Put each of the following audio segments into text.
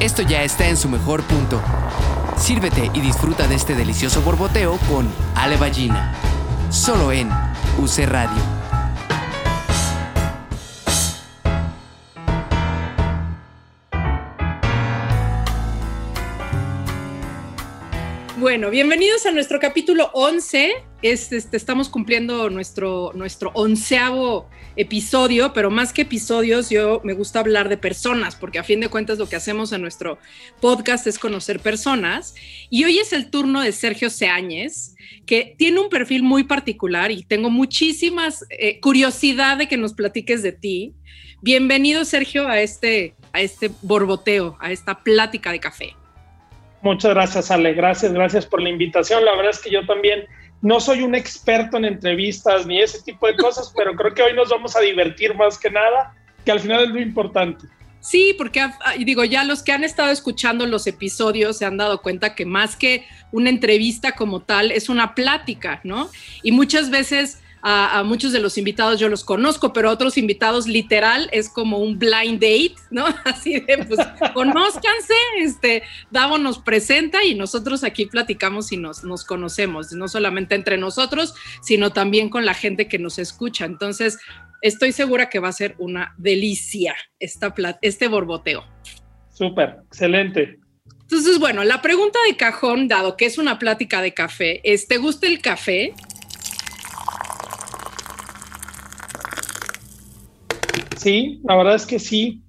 esto ya está en su mejor punto. Sírvete y disfruta de este delicioso borboteo con Ale Ballina. Solo en UC Radio. Bueno, bienvenidos a nuestro capítulo 11. Este, estamos cumpliendo nuestro, nuestro onceavo episodio, pero más que episodios, yo me gusta hablar de personas, porque a fin de cuentas lo que hacemos en nuestro podcast es conocer personas. Y hoy es el turno de Sergio Seáñez, que tiene un perfil muy particular y tengo muchísimas eh, curiosidad de que nos platiques de ti. Bienvenido, Sergio, a este, a este borboteo, a esta plática de café. Muchas gracias, Ale. Gracias, gracias por la invitación. La verdad es que yo también no soy un experto en entrevistas ni ese tipo de cosas, pero creo que hoy nos vamos a divertir más que nada, que al final es lo importante. Sí, porque ah, digo, ya los que han estado escuchando los episodios se han dado cuenta que más que una entrevista como tal, es una plática, ¿no? Y muchas veces a, muchos de los invitados yo los conozco, pero otros invitados literal es como un blind date, ¿no? Así de, pues, conózcanse, este, Davo nos presenta y nosotros aquí platicamos y nos, nos conocemos, no solamente entre nosotros, sino también con la gente que nos escucha. Entonces, estoy segura que va a ser una delicia esta este borboteo. Súper, excelente. Entonces, bueno, la pregunta de cajón, dado que es una plática de café, es, ¿te gusta el café? Sí, la verdad es que sí.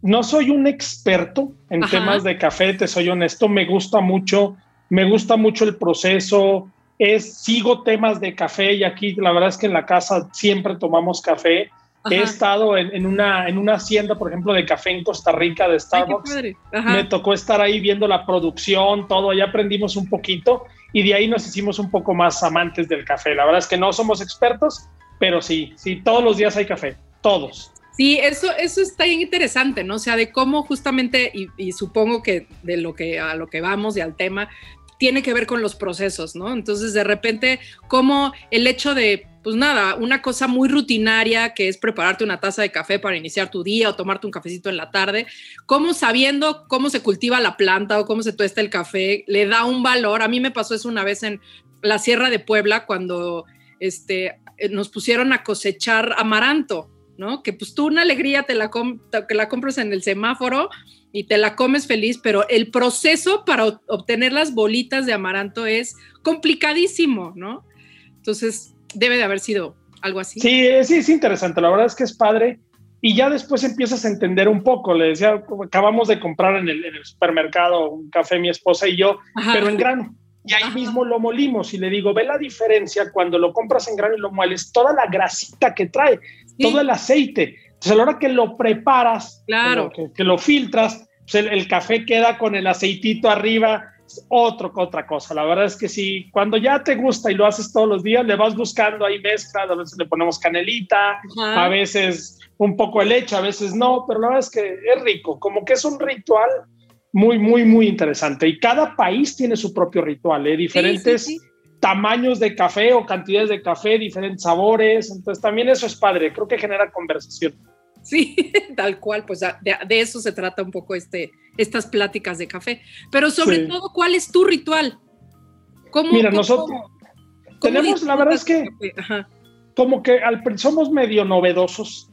No soy un experto en temas de café, te soy honesto. Me gusta mucho, me gusta mucho el proceso. Es, sigo temas de café y aquí la verdad es que en la casa siempre tomamos café. He estado en, una, en una hacienda, por ejemplo, de café en Costa Rica de Starbucks. Me tocó estar ahí viendo la producción, todo, ahí aprendimos un poquito y de ahí nos hicimos un poco más amantes del café. La verdad es que no somos expertos, pero sí, sí, todos los días hay café, todos. Sí, eso, eso está bien interesante, ¿no? O sea, de cómo justamente, y, supongo que de lo que a lo que vamos y al tema, tiene que ver con los procesos, ¿no? Entonces, de repente, como el hecho de, pues nada, una cosa muy rutinaria que es prepararte una taza de café para iniciar tu día o tomarte un cafecito en la tarde, cómo sabiendo cómo se cultiva la planta o cómo se tuesta el café, le da un valor. A mí me pasó eso una vez en la Sierra de Puebla cuando este, eh, nos pusieron a cosechar amaranto ¿no? Que pues tú una alegría te la, que la compras en el semáforo y te la comes feliz, pero el proceso para obtener las bolitas de amaranto es complicadísimo, ¿no? Entonces, debe de haber sido algo así. Sí, sí, es interesante, la verdad es que es padre. Y ya después empiezas a entender un poco. Le decía, acabamos de comprar en el, supermercado un café mi esposa y yo, pero en grano. Y ahí mismo lo molimos y le digo, ve la diferencia cuando lo compras en grano y lo mueles, toda la grasita que trae todo el aceite. Entonces, a la hora que lo preparas, claro. que, lo filtras, pues el, café queda con el aceitito arriba, es otro, otra cosa. La verdad es que sí, cuando ya te gusta y lo haces todos los días, le vas buscando ahí mezcla, a veces le ponemos canelita, a veces un poco de leche, a veces no, pero la verdad es que es rico, como que es un ritual muy, muy, muy interesante. Y cada país tiene su propio ritual, ¿eh? diferentes tamaños de café o cantidades de café, diferentes sabores. Entonces también eso es padre, creo que genera conversación. Sí, tal cual, pues de, eso se trata un poco este, estas pláticas de café. Pero sobre todo, ¿cuál es tu ritual? ¿Cómo, Mira, nosotros tenemos, la verdad es que como que al, somos medio novedosos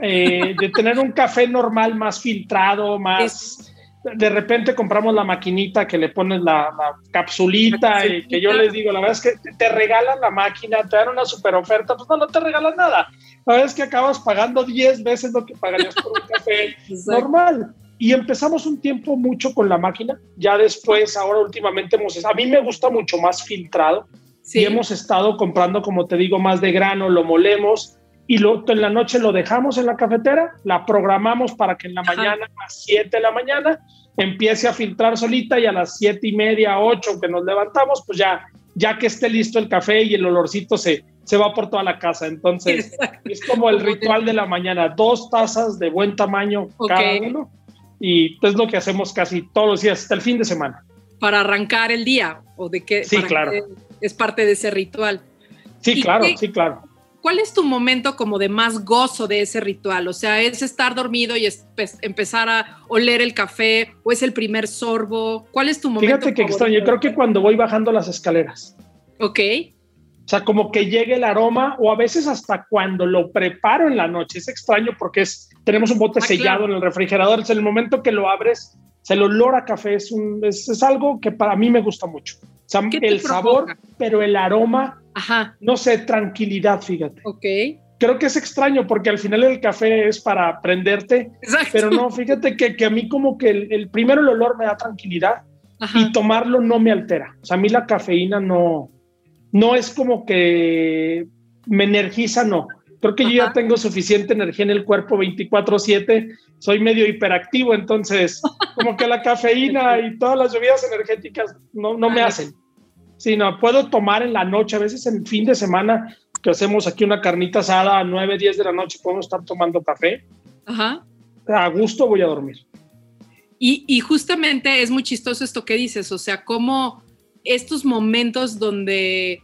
eh, de tener un café normal más filtrado, más de repente compramos la maquinita que le pones la, capsulita y que yo les digo, la verdad es que te regalan la máquina, te dan una super oferta, pues no, no te regalan nada. La verdad es que acabas pagando 10 veces lo que pagarías por un café. Normal. Y empezamos un tiempo mucho con la máquina, ya después, ahora últimamente hemos, a mí me gusta mucho más filtrado. Y hemos estado comprando, como te digo, más de grano, lo molemos y lo, en la noche lo dejamos en la cafetera, la programamos para que en la mañana, a las 7 de la mañana, empiece a filtrar solita y a las 7 y media, 8 que nos levantamos, pues ya, ya que esté listo el café y el olorcito se, se va por toda la casa. Entonces, es como el ritual de la mañana, dos tazas de buen tamaño cada uno. Y es lo que hacemos casi todos los días, hasta el fin de semana. Para arrancar el día, o de qué. Sí, claro. Es parte de ese ritual. Sí, claro, sí, claro. ¿Cuál es tu momento como de más gozo de ese ritual? O sea, ¿es estar dormido y empezar a oler el café o es el primer sorbo? ¿Cuál es tu momento? Fíjate que extraño, yo creo que cuando voy bajando las escaleras. Ok. O sea, como que llegue el aroma o a veces hasta cuando lo preparo en la noche. Es extraño porque es, tenemos un bote ah, sellado en el refrigerador. Es el momento que lo abres, el olor a café es, un, es, algo que para mí me gusta mucho. O sea, el sabor, pero el aroma, Ajá. no sé, tranquilidad, fíjate. Ok. Creo que es extraño porque al final el café es para prenderte, Exacto. pero no, fíjate que, que a mí como que el, primero el olor me da tranquilidad y tomarlo no me altera. O sea, a mí la cafeína no, no es como que me energiza, no. Creo que yo ya tengo suficiente energía en el cuerpo 24/7, soy medio hiperactivo, entonces como que la cafeína y todas las bebidas energéticas no, no me hacen. Sí, no, puedo tomar en la noche, a veces en fin de semana que hacemos aquí una carnita asada a 9, 10 de la noche, podemos estar tomando café. Ajá. A gusto voy a dormir. Y, y justamente es muy chistoso esto que dices, o sea, como estos momentos donde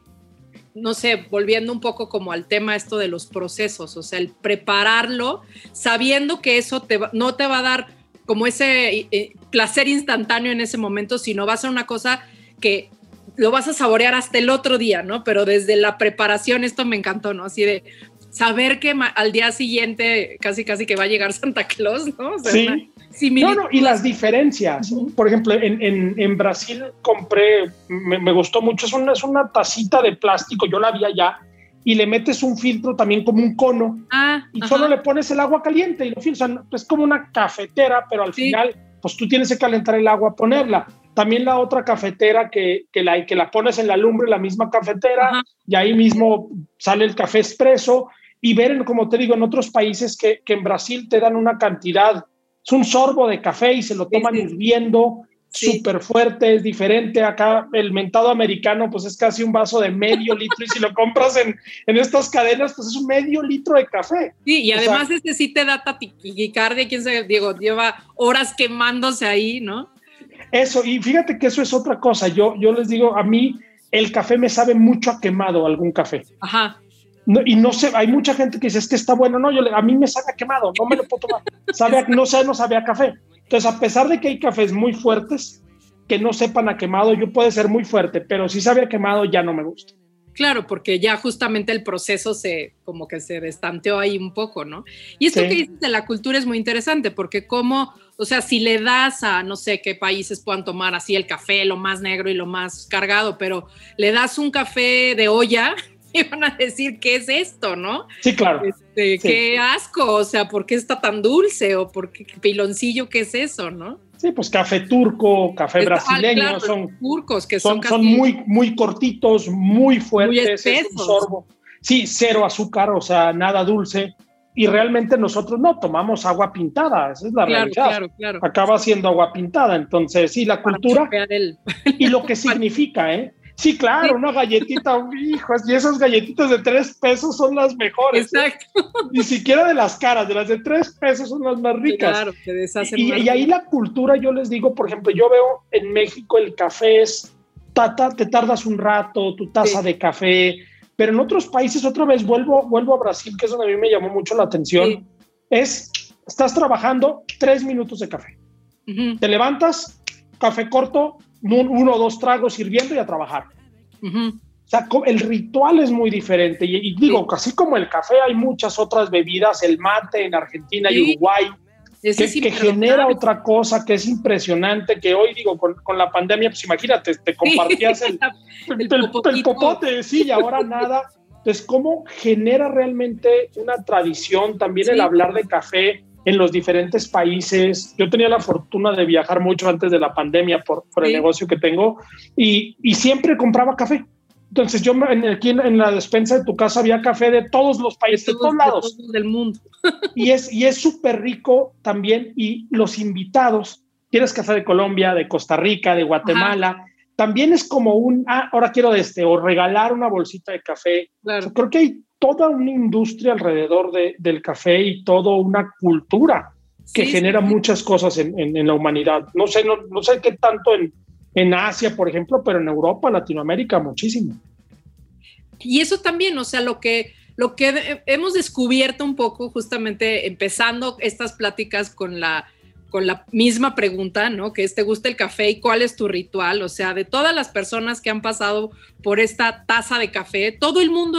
no sé, volviendo un poco como al tema esto de los procesos, o sea, el prepararlo sabiendo que eso te no te va a dar como ese eh, eh, placer instantáneo en ese momento, sino va a ser una cosa que lo vas a saborear hasta el otro día, ¿no? Pero desde la preparación esto me encantó, ¿no? Así de saber que al día siguiente casi casi que va a llegar Santa Claus, ¿no? sí. No, no, y las diferencias. Por ejemplo, en, en, Brasil compré, me, gustó mucho, es una, es una tacita de plástico, yo la vi allá, y le metes un filtro también como un cono, ah, y solo le pones el agua caliente y lo filtras. es como una cafetera, pero al final, pues tú tienes que calentar el agua, ponerla. También la otra cafetera que, que, la, que la pones en la lumbre, la misma cafetera, y ahí mismo sale el café expreso. Y ver, como te digo, en otros países que, que en Brasil te dan una cantidad es un sorbo de café y se lo toman hirviendo, súper fuerte, es diferente. Acá el mentado americano, pues es casi un vaso de medio litro y si lo compras en, en estas cadenas, pues es un medio litro de café. Sí, y además este sí te da taticardia, quién sabe, Diego, lleva horas quemándose ahí, ¿no? Eso, y fíjate que eso es otra cosa. Yo, yo les digo, a mí el café me sabe mucho a quemado algún café. Ajá y no sé, hay mucha gente que dice, es que está bueno, no, yo a mí me sabe quemado, no me lo puedo tomar, sabe no sé, no sabe a café. Entonces, a pesar de que hay cafés muy fuertes, que no sepan a quemado, yo puede ser muy fuerte, pero si sabe a quemado ya no me gusta. Claro, porque ya justamente el proceso se como que se destanteó ahí un poco, ¿no? Y esto que dices de la cultura es muy interesante, porque como, o sea, si le das a no sé qué países puedan tomar así el café, lo más negro y lo más cargado, pero le das un café de olla, iban a decir, ¿qué es esto, no? Sí, claro. Este, qué asco, o sea, ¿por qué está tan dulce? O ¿por qué piloncillo, qué es eso, no? Sí, pues café turco, café ah, brasileño, son turcos que son, son, muy, muy cortitos, muy fuertes, muy un sorbo. Sí, cero azúcar, o sea, nada dulce. Y realmente nosotros no tomamos agua pintada, esa es la realidad. Claro, claro. Acaba siendo agua pintada, entonces sí, la cultura y lo que significa, ¿eh? Sí, claro, una galletita, hijos, y esas galletitas de tres pesos son las mejores. ¿eh? Exacto. Ni siquiera de las caras, de las de tres pesos son las más ricas. Claro, que deshacen y, y, ahí la cultura, yo les digo, por ejemplo, yo veo en México el café es, tata, te tardas un rato, tu taza de café, pero en otros países, otra vez vuelvo, vuelvo a Brasil, que es donde a mí me llamó mucho la atención, es, estás trabajando tres minutos de café. Te levantas, café corto, uno o dos tragos sirviendo y a trabajar. O sea, el ritual es muy diferente. Y, digo, así como el café, hay muchas otras bebidas, el mate en Argentina y Uruguay, que, genera otra cosa que es impresionante, que hoy digo, con, con la pandemia, pues imagínate, te compartías el, el, popote, sí, y ahora nada. Entonces, ¿cómo genera realmente una tradición también el hablar de café? en los diferentes países. Yo tenía la fortuna de viajar mucho antes de la pandemia por, por el negocio que tengo y, y, siempre compraba café. Entonces yo en, aquí en, la despensa de tu casa había café de todos los países, de todos, lados. del mundo. y es y es súper rico también y los invitados, tienes café de Colombia, de Costa Rica, de Guatemala. También es como un, ah, ahora quiero de este, o regalar una bolsita de café. Claro. creo que hay toda una industria alrededor de, del café y toda una cultura que genera muchas cosas en, en, la humanidad. No sé, no, no sé qué tanto en, en Asia, por ejemplo, pero en Europa, Latinoamérica, muchísimo. Y eso también, o sea, lo que lo que hemos descubierto un poco justamente empezando estas pláticas con la con la misma pregunta, ¿no? Que es, ¿te gusta el café y cuál es tu ritual? O sea, de todas las personas que han pasado por esta taza de café, todo el mundo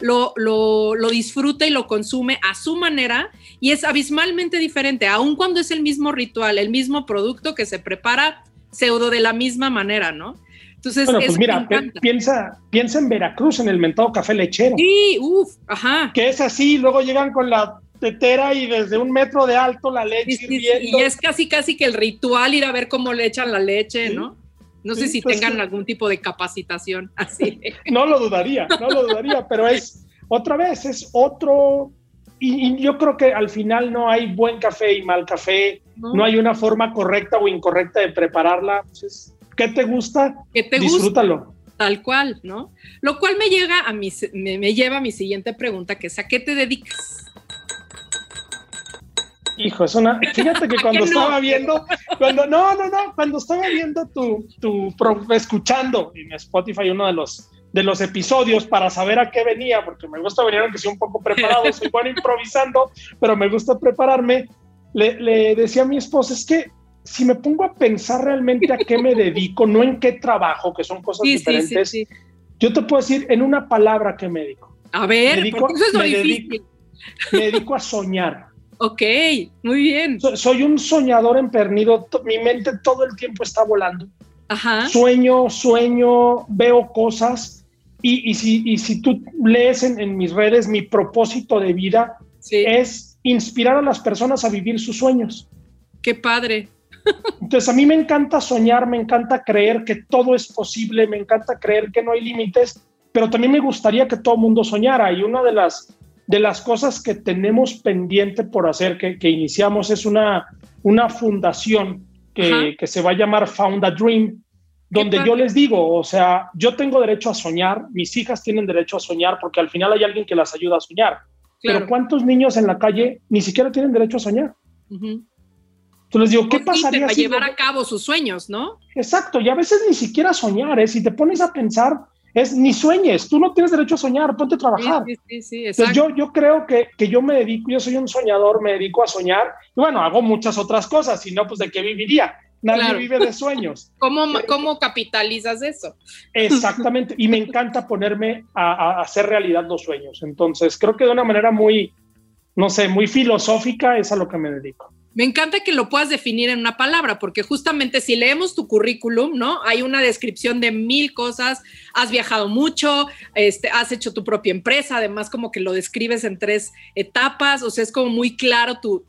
lo, lo, lo, disfruta y lo consume a su manera y es abismalmente diferente, aun cuando es el mismo ritual, el mismo producto que se prepara pseudo de la misma manera, ¿no? Entonces, bueno, pues mira, piensa, piensa en Veracruz, en el mentado café lechero. Sí, uff, ajá. Que es así, luego llegan con la tetera y desde un metro de alto la leche Y es casi, casi que el ritual ir a ver cómo le echan la leche, ¿no? No sé si pues tengan algún tipo de capacitación así. No lo dudaría, no lo dudaría, pero es otra vez, es otro. Y, yo creo que al final no hay buen café y mal café, no, hay una forma correcta o incorrecta de prepararla. Pues ¿Qué te gusta? ¿Qué te Disfrútalo. Tal cual, ¿no? Lo cual me, llega a mi, me, me lleva a mi siguiente pregunta, que es ¿a qué te dedicas? Hijo, es una. Fíjate que cuando estaba viendo, cuando no, no, no, cuando estaba viendo tu, tu escuchando en Spotify uno de los de los episodios para saber a qué venía, porque me gusta venir aunque sea un poco preparado, soy bueno improvisando, pero me gusta prepararme. Le, le decía a mi esposa, es que si me pongo a pensar realmente a qué me dedico, no en qué trabajo, que son cosas diferentes, yo te puedo decir en una palabra qué me dedico. A ver, me dedico, eso es me dedico, me dedico a soñar. Ok, muy bien. soy un soñador empernido, mi mente todo el tiempo está volando. Ajá. Sueño, sueño, veo cosas y, si, si tú lees en, mis redes, mi propósito de vida es inspirar a las personas a vivir sus sueños. Qué padre. Entonces a mí me encanta soñar, me encanta creer que todo es posible, me encanta creer que no hay límites, pero también me gustaría que todo el mundo soñara y una de las de las cosas que tenemos pendiente por hacer, que, iniciamos, es una, una fundación que, que, se va a llamar Found a Dream, donde yo les digo, o sea, yo tengo derecho a soñar, mis hijas tienen derecho a soñar, porque al final hay alguien que las ayuda a soñar. Pero ¿cuántos niños en la calle ni siquiera tienen derecho a soñar? Entonces les digo, ¿qué pues pasaría para llevar a cabo sus sueños, ¿no? Exacto, y a veces ni siquiera soñar, ¿eh? si te pones a pensar, es ni sueñes, tú no tienes derecho a soñar, ponte a trabajar. Sí, sí, Entonces yo, yo creo que, que, yo me dedico, yo soy un soñador, me dedico a soñar, y bueno, hago muchas otras cosas, si no, pues de qué viviría. Nadie vive de sueños. ¿Cómo, ¿Cómo capitalizas eso? Exactamente, y me encanta ponerme a, a, hacer realidad los sueños. Entonces, creo que de una manera muy, no sé, muy filosófica es a lo que me dedico. Me encanta que lo puedas definir en una palabra, porque justamente si leemos tu currículum, ¿no? Hay una descripción de mil cosas, has viajado mucho, este, has hecho tu propia empresa, además como que lo describes en tres etapas, o sea, es como muy claro tu,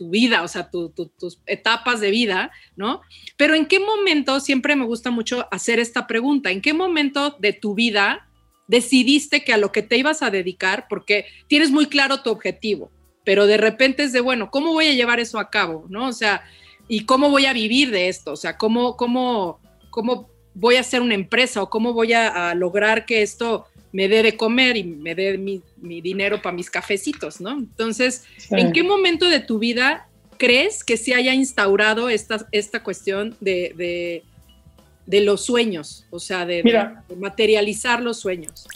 vida, o sea, tus etapas de vida, ¿no? Pero ¿en qué momento, siempre me gusta mucho hacer esta pregunta, ¿en qué momento de tu vida decidiste que a lo que te ibas a dedicar, porque tienes muy claro tu objetivo? Pero de repente es de, bueno, ¿cómo voy a llevar eso a cabo? ¿No? O sea, ¿y cómo voy a vivir de esto? O sea, ¿cómo, cómo, cómo voy a hacer una empresa o cómo voy a, lograr que esto me dé de comer y me dé mi, dinero para mis cafecitos, ¿no? Entonces, ¿en qué momento de tu vida crees que se haya instaurado esta, esta cuestión de, de, los sueños? O sea, de materializar los sueños.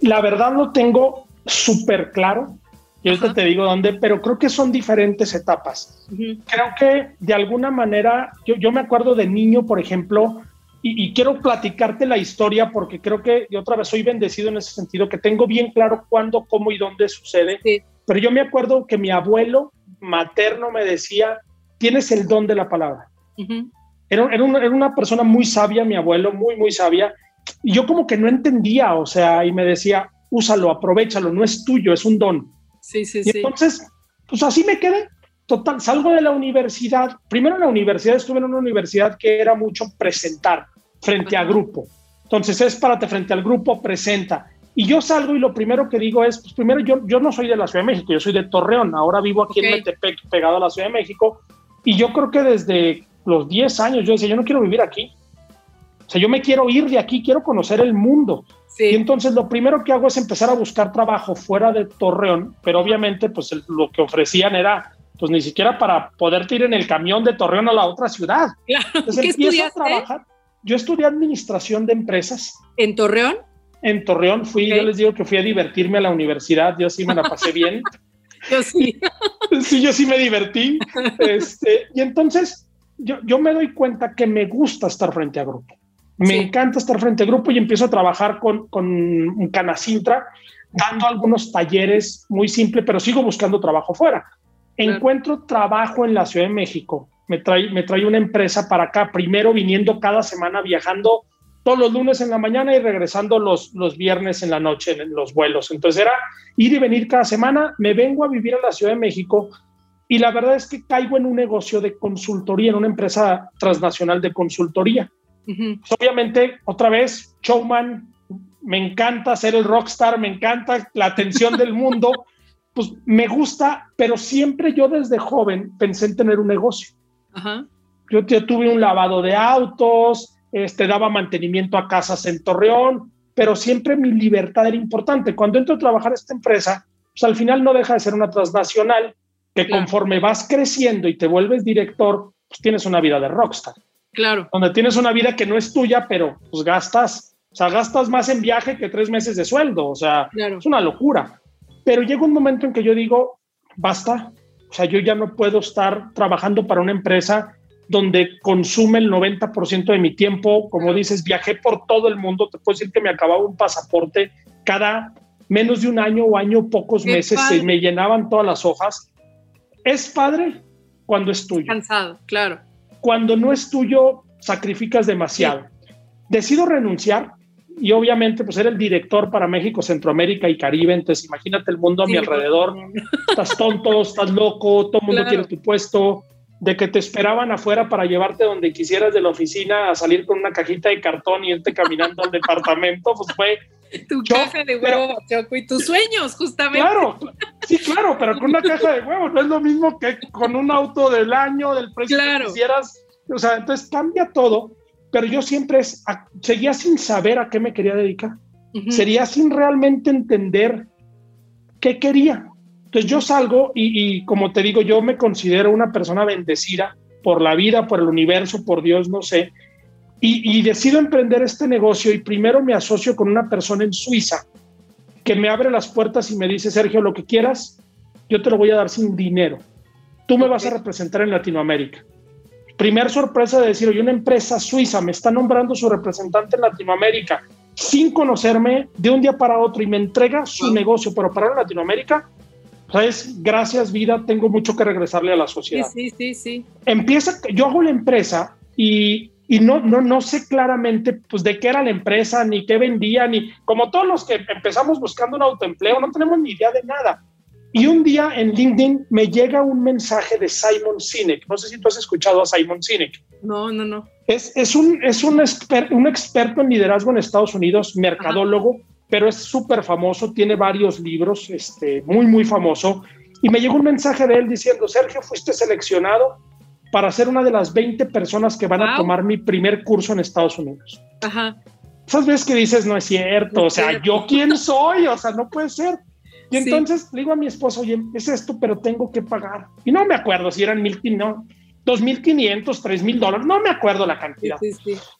La verdad lo tengo súper claro. Y ahorita te digo dónde, pero creo que son diferentes etapas. Creo que de alguna manera, yo, yo, me acuerdo de niño, por ejemplo, y, quiero platicarte la historia porque creo que yo otra vez soy bendecido en ese sentido, que tengo bien claro cuándo, cómo y dónde sucede. Pero yo me acuerdo que mi abuelo materno me decía, tienes el don de la palabra. era, era, una, era una persona muy sabia, mi abuelo, muy, muy sabia, y yo como que no entendía, o sea, y me decía, úsalo, aprovechalo, no es tuyo, es un don. Sí, sí, y Entonces, pues así me quedé. Total, salgo de la universidad. Primero en la universidad estuve en una universidad que era mucho presentar frente a grupo. Entonces es párate frente al grupo, presenta. Y yo salgo y lo primero que digo es, pues primero yo, yo no soy de la Ciudad de México, yo soy de Torreón, ahora vivo aquí en Metepec, pegado a la Ciudad de México, y yo creo que desde los 10 años yo decía, yo no quiero vivir aquí, o sea, yo me quiero ir de aquí, quiero conocer el mundo. Y entonces lo primero que hago es empezar a buscar trabajo fuera de Torreón, pero obviamente pues lo que ofrecían era pues ni siquiera para poder ir en el camión de Torreón a la otra ciudad. Claro. Entonces empiezo a trabajar. yo estudié administración de empresas. ¿En Torreón? En Torreón fui, yo les digo que fui a divertirme a la universidad, yo sí me la pasé bien. yo sí. sí, yo sí me divertí. Este, y entonces yo, yo me doy cuenta que me gusta estar frente a grupo. Me encanta estar frente a grupo y empiezo a trabajar con, con Canacintra, dando algunos talleres muy simples, pero sigo buscando trabajo fuera. Encuentro trabajo en la Ciudad de México. Me trae, me trae una empresa para acá, primero viniendo cada semana, viajando todos los lunes en la mañana y regresando los, los viernes en la noche en los vuelos. Entonces era ir y venir cada semana. Me vengo a vivir a la Ciudad de México y la verdad es que caigo en un negocio de consultoría, en una empresa transnacional de consultoría. Obviamente, otra vez, showman, me encanta ser el rockstar, me encanta la atención del mundo, pues me gusta, pero siempre yo desde joven pensé en tener un negocio. Yo, tuve un lavado de autos, este, daba mantenimiento a casas en Torreón, pero siempre mi libertad era importante. Cuando entro a trabajar en esta empresa, pues al final no deja de ser una transnacional que conforme vas creciendo y te vuelves director, pues tienes una vida de rockstar. Claro. Donde tienes una vida que no es tuya, pero pues gastas, o sea, gastas más en viaje que tres meses de sueldo, o sea, es una locura. Pero llega un momento en que yo digo, basta, o sea, yo ya no puedo estar trabajando para una empresa donde consume el 90% de mi tiempo, como dices, viajé por todo el mundo, te puedo decir que me acababa un pasaporte cada menos de un año o año, pocos meses, se me llenaban todas las hojas. Es padre cuando es tuyo. Cansado, claro cuando no es tuyo, sacrificas demasiado. Decido renunciar y obviamente pues era el director para México, Centroamérica y Caribe, entonces imagínate el mundo a mi alrededor, estás tonto, estás loco, todo el mundo quiere tu puesto, de que te esperaban afuera para llevarte donde quisieras de la oficina a salir con una cajita de cartón y irte caminando al departamento, pues fue tu caja de huevo, Choco, y tus sueños, justamente. Claro, sí, claro, pero con una caja de huevo no es lo mismo que con un auto del año, del precio que quisieras. O sea, entonces cambia todo, pero yo siempre seguía sin saber a qué me quería dedicar. Sería sin realmente entender qué quería. Entonces yo salgo y, y como te digo, yo me considero una persona bendecida por la vida, por el universo, por Dios, no sé y, decido emprender este negocio y primero me asocio con una persona en Suiza que me abre las puertas y me dice, Sergio, lo que quieras, yo te lo voy a dar sin dinero. Tú me vas a representar en Latinoamérica. Primer sorpresa de decir, oye, una empresa suiza me está nombrando su representante en Latinoamérica sin conocerme de un día para otro y me entrega su negocio, pero para Latinoamérica, pues gracias vida, tengo mucho que regresarle a la sociedad. Sí, sí, sí, sí. Empieza, yo hago la empresa y y no, no, no sé claramente pues, de qué era la empresa, ni qué vendía, ni como todos los que empezamos buscando un autoempleo, no tenemos ni idea de nada. Y un día en LinkedIn me llega un mensaje de Simon Sinek. No sé si tú has escuchado a Simon Sinek. No, no, no. Es, es, un, es un, un experto en liderazgo en Estados Unidos, mercadólogo, pero es súper famoso, tiene varios libros, este, muy, muy famoso. Y me llegó un mensaje de él diciendo, Sergio, fuiste seleccionado para ser una de las 20 personas que van a tomar mi primer curso en Estados Unidos. Ajá. Esas veces que dices, no es cierto, o sea, ¿yo quién soy? O sea, no puede ser. Y entonces le digo a mi esposo, oye, es esto, pero tengo que pagar. Y no me acuerdo si eran mil, no, dos mil quinientos, tres mil dólares, no me acuerdo la cantidad.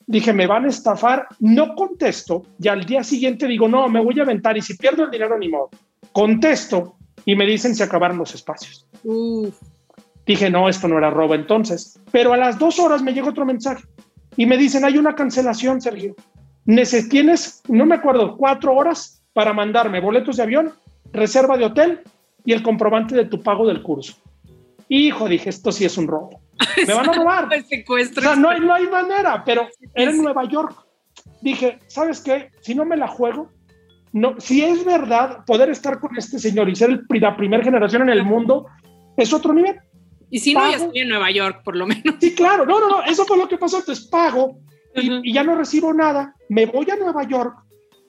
Dije, me van a estafar, no contesto, y al día siguiente digo, no, me voy a aventar, y si pierdo el dinero, ni modo. Contesto, y me dicen, se acabaron los espacios. Uf. Dije, no, esto no era robo entonces. Pero a las dos horas me llegó otro mensaje y me dicen, hay una cancelación, Sergio. Tienes, no me acuerdo, cuatro horas para mandarme boletos de avión, reserva de hotel y el comprobante de tu pago del curso. Hijo, dije, esto sí es un robo. Me van a robar. o sea, no hay, no hay manera, pero era en Nueva York. Dije, ¿sabes qué? Si no me la juego, no, si es verdad poder estar con este señor y ser la primera generación en el mundo, es otro nivel. Y si no, ya estoy en Nueva York, por lo menos. Sí, claro, no, no, no, eso fue lo que pasó. Entonces pago y, ya no recibo nada, me voy a Nueva York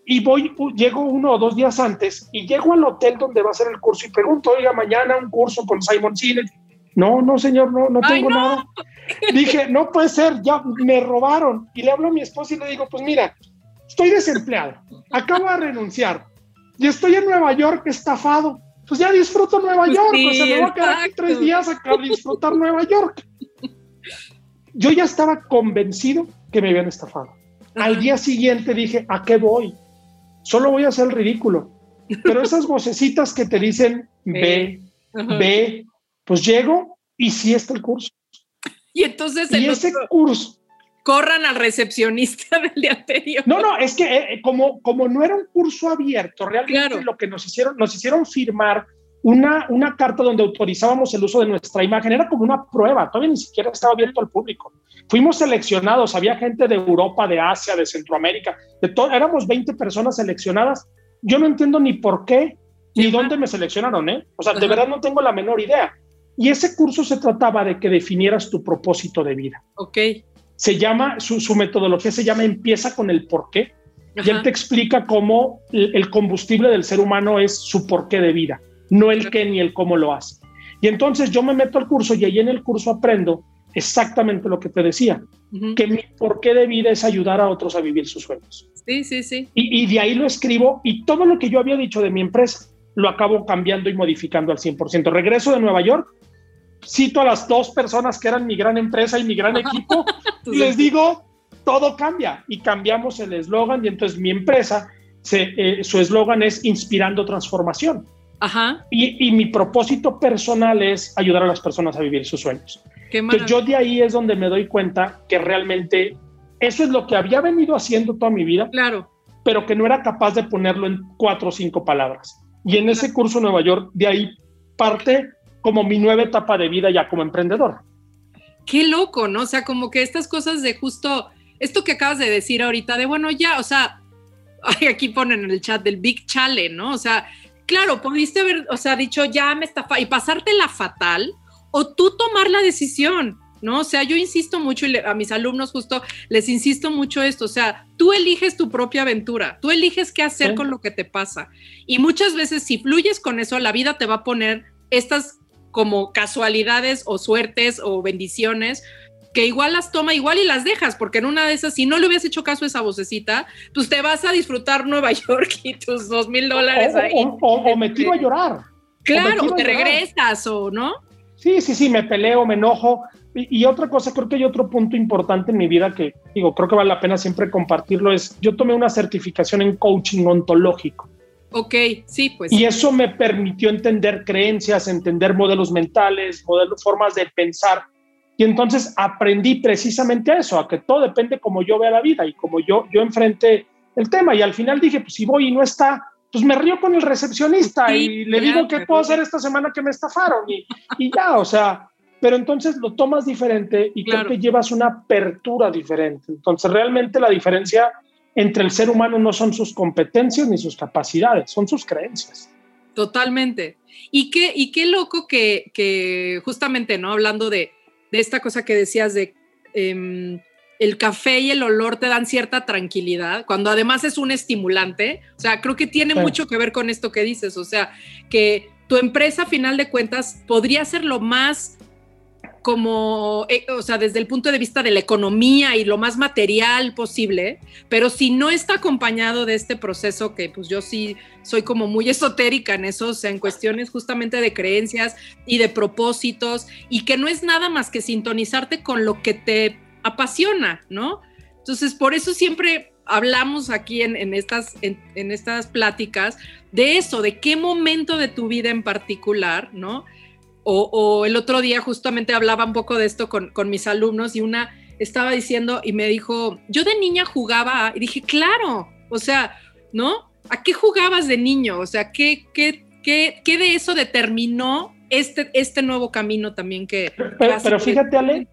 y voy, llego uno o dos días antes y llego al hotel donde va a ser el curso y pregunto, oiga, mañana un curso con Simon Sinek. No, no, señor, no, no tengo nada. Dije, no puede ser, ya me robaron. Y le hablo a mi esposa y le digo, pues mira, estoy desempleado, acabo de renunciar y estoy en Nueva York estafado pues ya disfruto Nueva York, o sea, me voy a quedar aquí tres días a disfrutar Nueva York. yo ya estaba convencido que me habían estafado. Al día siguiente dije, ¿a qué voy? Solo voy a hacer el ridículo. Pero esas vocecitas que te dicen, ve, ve, pues llego y sí está el curso. Y entonces y ese curso. Corran al recepcionista del día anterior. No, no, es que eh, como, como no era un curso abierto, realmente lo que nos hicieron, nos hicieron firmar una, una carta donde autorizábamos el uso de nuestra imagen. Era como una prueba, todavía ni siquiera estaba abierto al público. Fuimos seleccionados, había gente de Europa, de Asia, de Centroamérica, de todo, éramos 20 personas seleccionadas. Yo no entiendo ni por qué, ni dónde me seleccionaron, ¿eh? O sea, de verdad no tengo la menor idea. Y ese curso se trataba de que definieras tu propósito de vida. Ok. Se llama, su, metodología se llama Empieza con el por qué. Y él te explica cómo el combustible del ser humano es su porqué de vida, no el qué ni el cómo lo hace. Y entonces yo me meto al curso y ahí en el curso aprendo exactamente lo que te decía, que mi porqué de vida es ayudar a otros a vivir sus sueños. Sí, sí, sí. Y, y, de ahí lo escribo y todo lo que yo había dicho de mi empresa lo acabo cambiando y modificando al 100%. Regreso de Nueva York cito a las dos personas que eran mi gran empresa y mi gran equipo, y les digo, todo cambia y cambiamos el eslogan y entonces mi empresa, eh, su eslogan es inspirando transformación. Ajá. Y, mi propósito personal es ayudar a las personas a vivir sus sueños. entonces yo de ahí es donde me doy cuenta que realmente eso es lo que había venido haciendo toda mi vida. Claro. Pero que no era capaz de ponerlo en cuatro o cinco palabras. Y en ese curso en Nueva York, de ahí parte como mi nueva etapa de vida ya como emprendedor. Qué loco, ¿no? O sea, como que estas cosas de justo, esto que acabas de decir ahorita, de bueno, ya, o sea, aquí ponen en el chat del Big Chale, ¿no? O sea, claro, pudiste haber, o sea, dicho ya me estafa y pasártela fatal o tú tomar la decisión, ¿no? O sea, yo insisto mucho y a mis alumnos justo les insisto mucho esto, o sea, tú eliges tu propia aventura, tú eliges qué hacer con lo que te pasa. Y muchas veces si fluyes con eso, la vida te va a poner estas como casualidades o suertes o bendiciones que igual las toma igual y las dejas, porque en una de esas, si no le hubieras hecho caso a esa vocecita, pues te vas a disfrutar Nueva York y tus dos mil dólares ahí. O, me tiro a llorar. Claro, te regresas o no. Sí, sí, sí, me peleo, me enojo. Y, y, otra cosa, creo que hay otro punto importante en mi vida que digo, creo que vale la pena siempre compartirlo, es yo tomé una certificación en coaching ontológico. Ok, sí, pues. Y eso me permitió entender creencias, entender modelos mentales, modelos, formas de pensar. Y entonces aprendí precisamente a eso, a que todo depende como yo vea la vida y como yo, yo enfrente el tema. Y al final dije, pues si voy y no está, pues me río con el recepcionista y le digo qué puedo hacer esta semana que me estafaron y, y ya, o sea, pero entonces lo tomas diferente y creo que llevas una apertura diferente. Entonces realmente la diferencia entre el ser humano no son sus competencias ni sus capacidades, son sus creencias. Totalmente. Y qué, y qué loco que, justamente, ¿no? Hablando de, esta cosa que decías de em, el café y el olor te dan cierta tranquilidad, cuando además es un estimulante. O sea, creo que tiene mucho que ver con esto que dices. O sea, que tu empresa, a final de cuentas, podría ser lo más como, eh, o sea, desde el punto de vista de la economía y lo más material posible, pero si no está acompañado de este proceso, que pues yo sí soy como muy esotérica en eso, en cuestiones justamente de creencias y de propósitos, y que no es nada más que sintonizarte con lo que te apasiona, ¿no? Entonces, por eso siempre hablamos aquí en, estas, en estas pláticas de eso, de qué momento de tu vida en particular, ¿no? O, el otro día justamente hablaba un poco de esto con, mis alumnos y una estaba diciendo y me dijo, yo de niña jugaba, y dije, claro, o sea, ¿no? ¿A qué jugabas de niño? O sea, ¿qué, qué, qué, qué de eso determinó este, este nuevo camino también que... Pero, fíjate, Ale,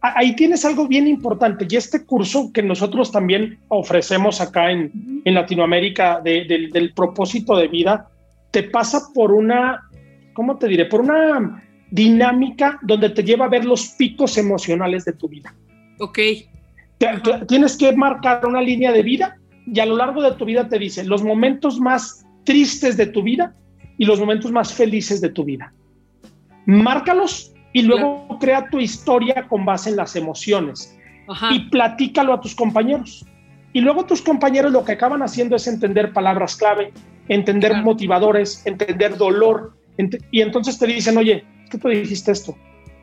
ahí tienes algo bien importante y este curso que nosotros también ofrecemos acá en, en Latinoamérica del propósito de vida, te pasa por una ¿cómo te diré? Por una dinámica donde te lleva a ver los picos emocionales de tu vida. Ok. tienes que marcar una línea de vida y a lo largo de tu vida te dice los momentos más tristes de tu vida y los momentos más felices de tu vida. Márcalos y luego crea tu historia con base en las emociones y platícalo a tus compañeros. Y luego tus compañeros lo que acaban haciendo es entender palabras clave, entender motivadores, entender dolor, y entonces te dicen, oye, ¿qué tú dijiste esto?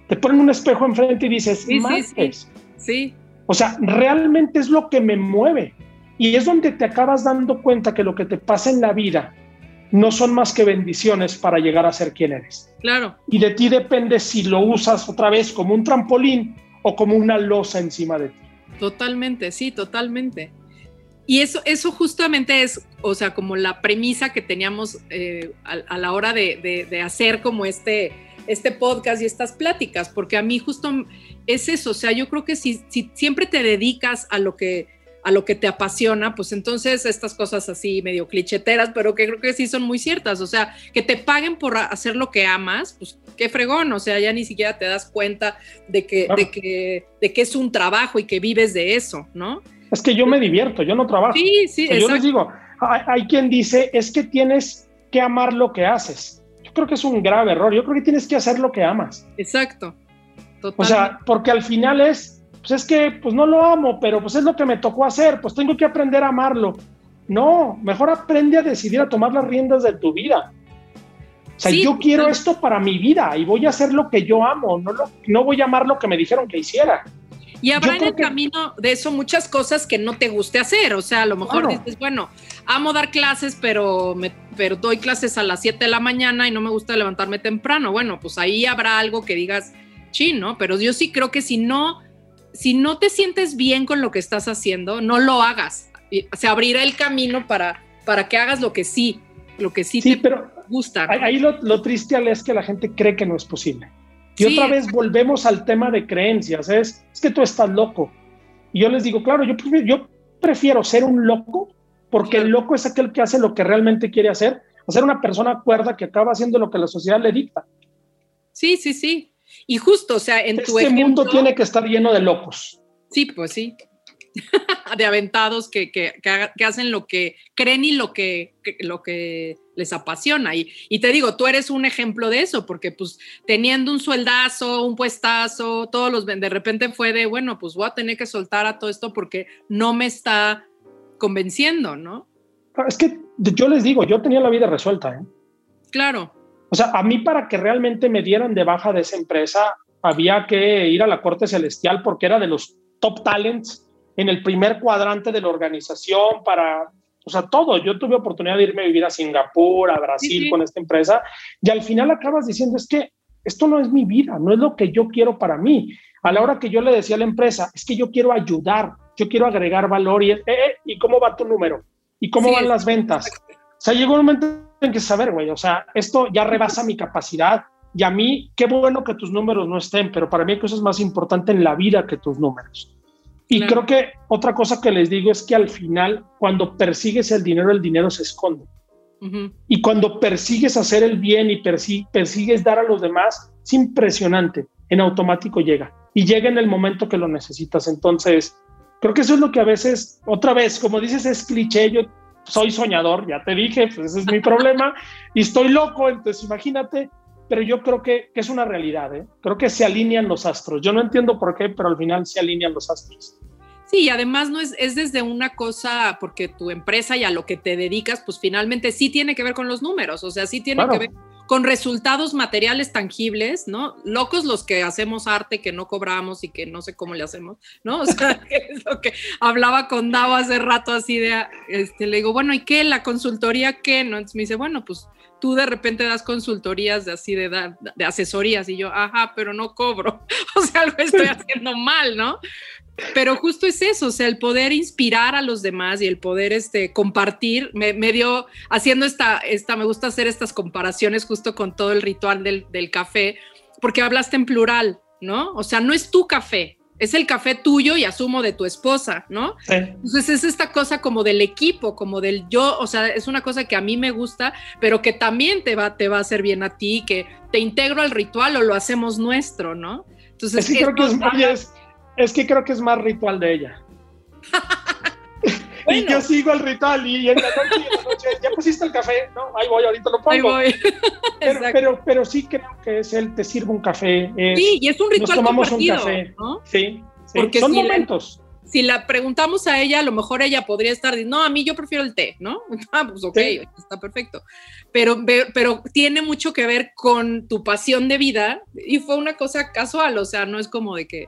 te ponen un espejo enfrente y dices, sí, sí, sí, O sea, realmente es lo que me mueve. Y es donde te acabas dando cuenta que lo que te pasa en la vida no son más que bendiciones para llegar a ser quien eres. Claro. Y de ti depende si lo usas otra vez como un trampolín o como una losa encima de ti. Totalmente, sí, totalmente. Y eso, eso justamente es, o sea, como la premisa que teníamos eh, a, la hora de, hacer como este, este podcast y estas pláticas, porque a mí justo es eso, o sea, yo creo que si, si siempre te dedicas a lo que a lo que te apasiona, pues entonces estas cosas así medio clicheteras, pero que creo que sí son muy ciertas, o sea, que te paguen por hacer lo que amas, pues qué fregón, o sea, ya ni siquiera te das cuenta de que, de que, de que es un trabajo y que vives de eso, ¿no? Es que yo me divierto, yo no trabajo. Sí, sí, Yo les digo, hay, quien dice, es que tienes que amar lo que haces. Yo creo que es un grave error, yo creo que tienes que hacer lo que amas. Exacto. O sea, porque al final es, pues es que pues no lo amo, pero pues es lo que me tocó hacer, pues tengo que aprender a amarlo. No, mejor aprende a decidir a tomar las riendas de tu vida. O sea, yo quiero esto para mi vida y voy a hacer lo que yo amo, no, lo, no voy a amar lo que me dijeron que hiciera. Y habrá en el camino de eso muchas cosas que no te guste hacer. O sea, a lo mejor dices, bueno, amo dar clases, pero, me, pero doy clases a las 7 de la mañana y no me gusta levantarme temprano. Bueno, pues ahí habrá algo que digas, chino, pero yo sí creo que si no si no te sientes bien con lo que estás haciendo, no lo hagas. Se abrirá el camino para, para que hagas lo que sí, lo que sí, te pero gusta. Ahí lo, triste es que la gente cree que no es posible. Y otra vez volvemos al tema de creencias, es, es que tú estás loco. Y yo les digo, claro, yo prefiero, yo prefiero ser un loco, porque el loco es aquel que hace lo que realmente quiere hacer, a ser una persona cuerda que acaba haciendo lo que la sociedad le dicta. Sí, sí, sí. Y justo, o sea, en tu ejemplo... mundo tiene que estar lleno de locos. Sí, pues sí. de aventados que, que, que, hacen lo que creen y lo que, lo que les apasiona. Y, y, te digo, tú eres un ejemplo de eso, porque pues teniendo un sueldazo, un puestazo, todos los, de repente fue de, bueno, pues voy a tener que soltar a todo esto porque no me está convenciendo, ¿no? Es que yo les digo, yo tenía la vida resuelta, ¿eh? Claro. O sea, a mí para que realmente me dieran de baja de esa empresa, había que ir a la corte celestial porque era de los top talents en el primer cuadrante de la organización para, o sea, todo. Yo tuve oportunidad de irme a vivir a Singapur, a Brasil con esta empresa y al final acabas diciendo, es que esto no es mi vida, no es lo que yo quiero para mí. A la hora que yo le decía a la empresa, es que yo quiero ayudar, yo quiero agregar valor y, eh, eh, ¿y cómo va tu número? ¿Y cómo van las ventas? O sea, llegó un momento en que saber, güey, o sea, esto ya rebasa mi capacidad y a mí, qué bueno que tus números no estén, pero para mí hay cosas más importantes en la vida que tus números. Y creo que otra cosa que les digo es que al final, cuando persigues el dinero, el dinero se esconde. Y cuando persigues hacer el bien y persigues dar a los demás, es impresionante. En automático llega. Y llega en el momento que lo necesitas. Entonces, creo que eso es lo que a veces, otra vez, como dices, es cliché. Yo soy soñador, ya te dije, pues ese es mi problema, y estoy loco, entonces imagínate, pero yo creo que, que es una realidad, ¿eh? creo que se alinean los astros. Yo no entiendo por qué, pero al final se alinean los astros. Sí, y además no es, es desde una cosa, porque tu empresa y a lo que te dedicas, pues finalmente sí tiene que ver con los números, o sea, sí tiene que ver con resultados materiales tangibles, ¿no? Locos los que hacemos arte que no cobramos y que no sé cómo le hacemos, ¿no? O sea, es lo que hablaba con Dao hace rato así de, este, le digo, bueno, ¿y qué? ¿La consultoría qué? ¿No? Entonces me dice, bueno, pues tú de repente das consultorías de así de, de asesorías y yo, ajá, pero no cobro, o sea, lo estoy haciendo mal, ¿no? Pero justo es eso, o sea, el poder inspirar a los demás y el poder este, compartir, me, dio, haciendo esta, esta, me gusta hacer estas comparaciones justo con todo el ritual del, del café, porque hablaste en plural, ¿no? O sea, no es tu café, es el café tuyo y asumo de tu esposa, ¿no? Entonces es esta cosa como del equipo, como del yo, o sea, es una cosa que a mí me gusta, pero que también te va, te va a hacer bien a ti, que te integro al ritual o lo hacemos nuestro, ¿no? Entonces, sí, creo que es, es que creo que es más ritual de ella. Y yo sigo el ritual y en la noche, ya pusiste el café, ¿no? Ahí voy, ahorita lo pongo. Ahí voy. pero, pero, sí creo que es el te sirvo un café. sí, y es un ritual Nos tomamos un café. ¿no? Sí, Porque son momentos. si la preguntamos a ella, a lo mejor ella podría estar diciendo, no, a mí yo prefiero el té, ¿no? Ah, pues ok, está perfecto. Pero, pero tiene mucho que ver con tu pasión de vida y fue una cosa casual, o sea, no es como de que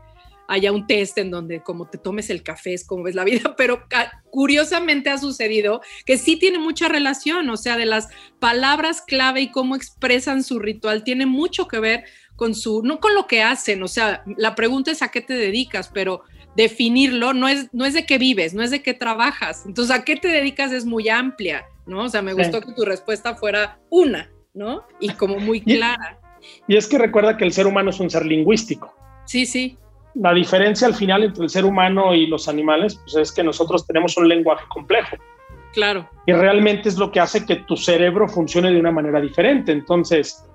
haya un test en donde como te tomes el café es como ves la vida, pero curiosamente ha sucedido que sí tiene mucha relación, o sea, de las palabras clave y cómo expresan su ritual, tiene mucho que ver con su, no con lo que hacen, o sea, la pregunta es a qué te dedicas, pero definirlo no es, no es de qué vives, no es de qué trabajas, entonces a qué te dedicas es muy amplia, ¿no? O sea, me gustó que tu respuesta fuera una, ¿no? Y como muy clara. y es que recuerda que el ser humano es un ser lingüístico. Sí, sí la diferencia al final entre el ser humano y los animales pues es que nosotros tenemos un lenguaje complejo. Claro. Y realmente es lo que hace que tu cerebro funcione de una manera diferente. Entonces,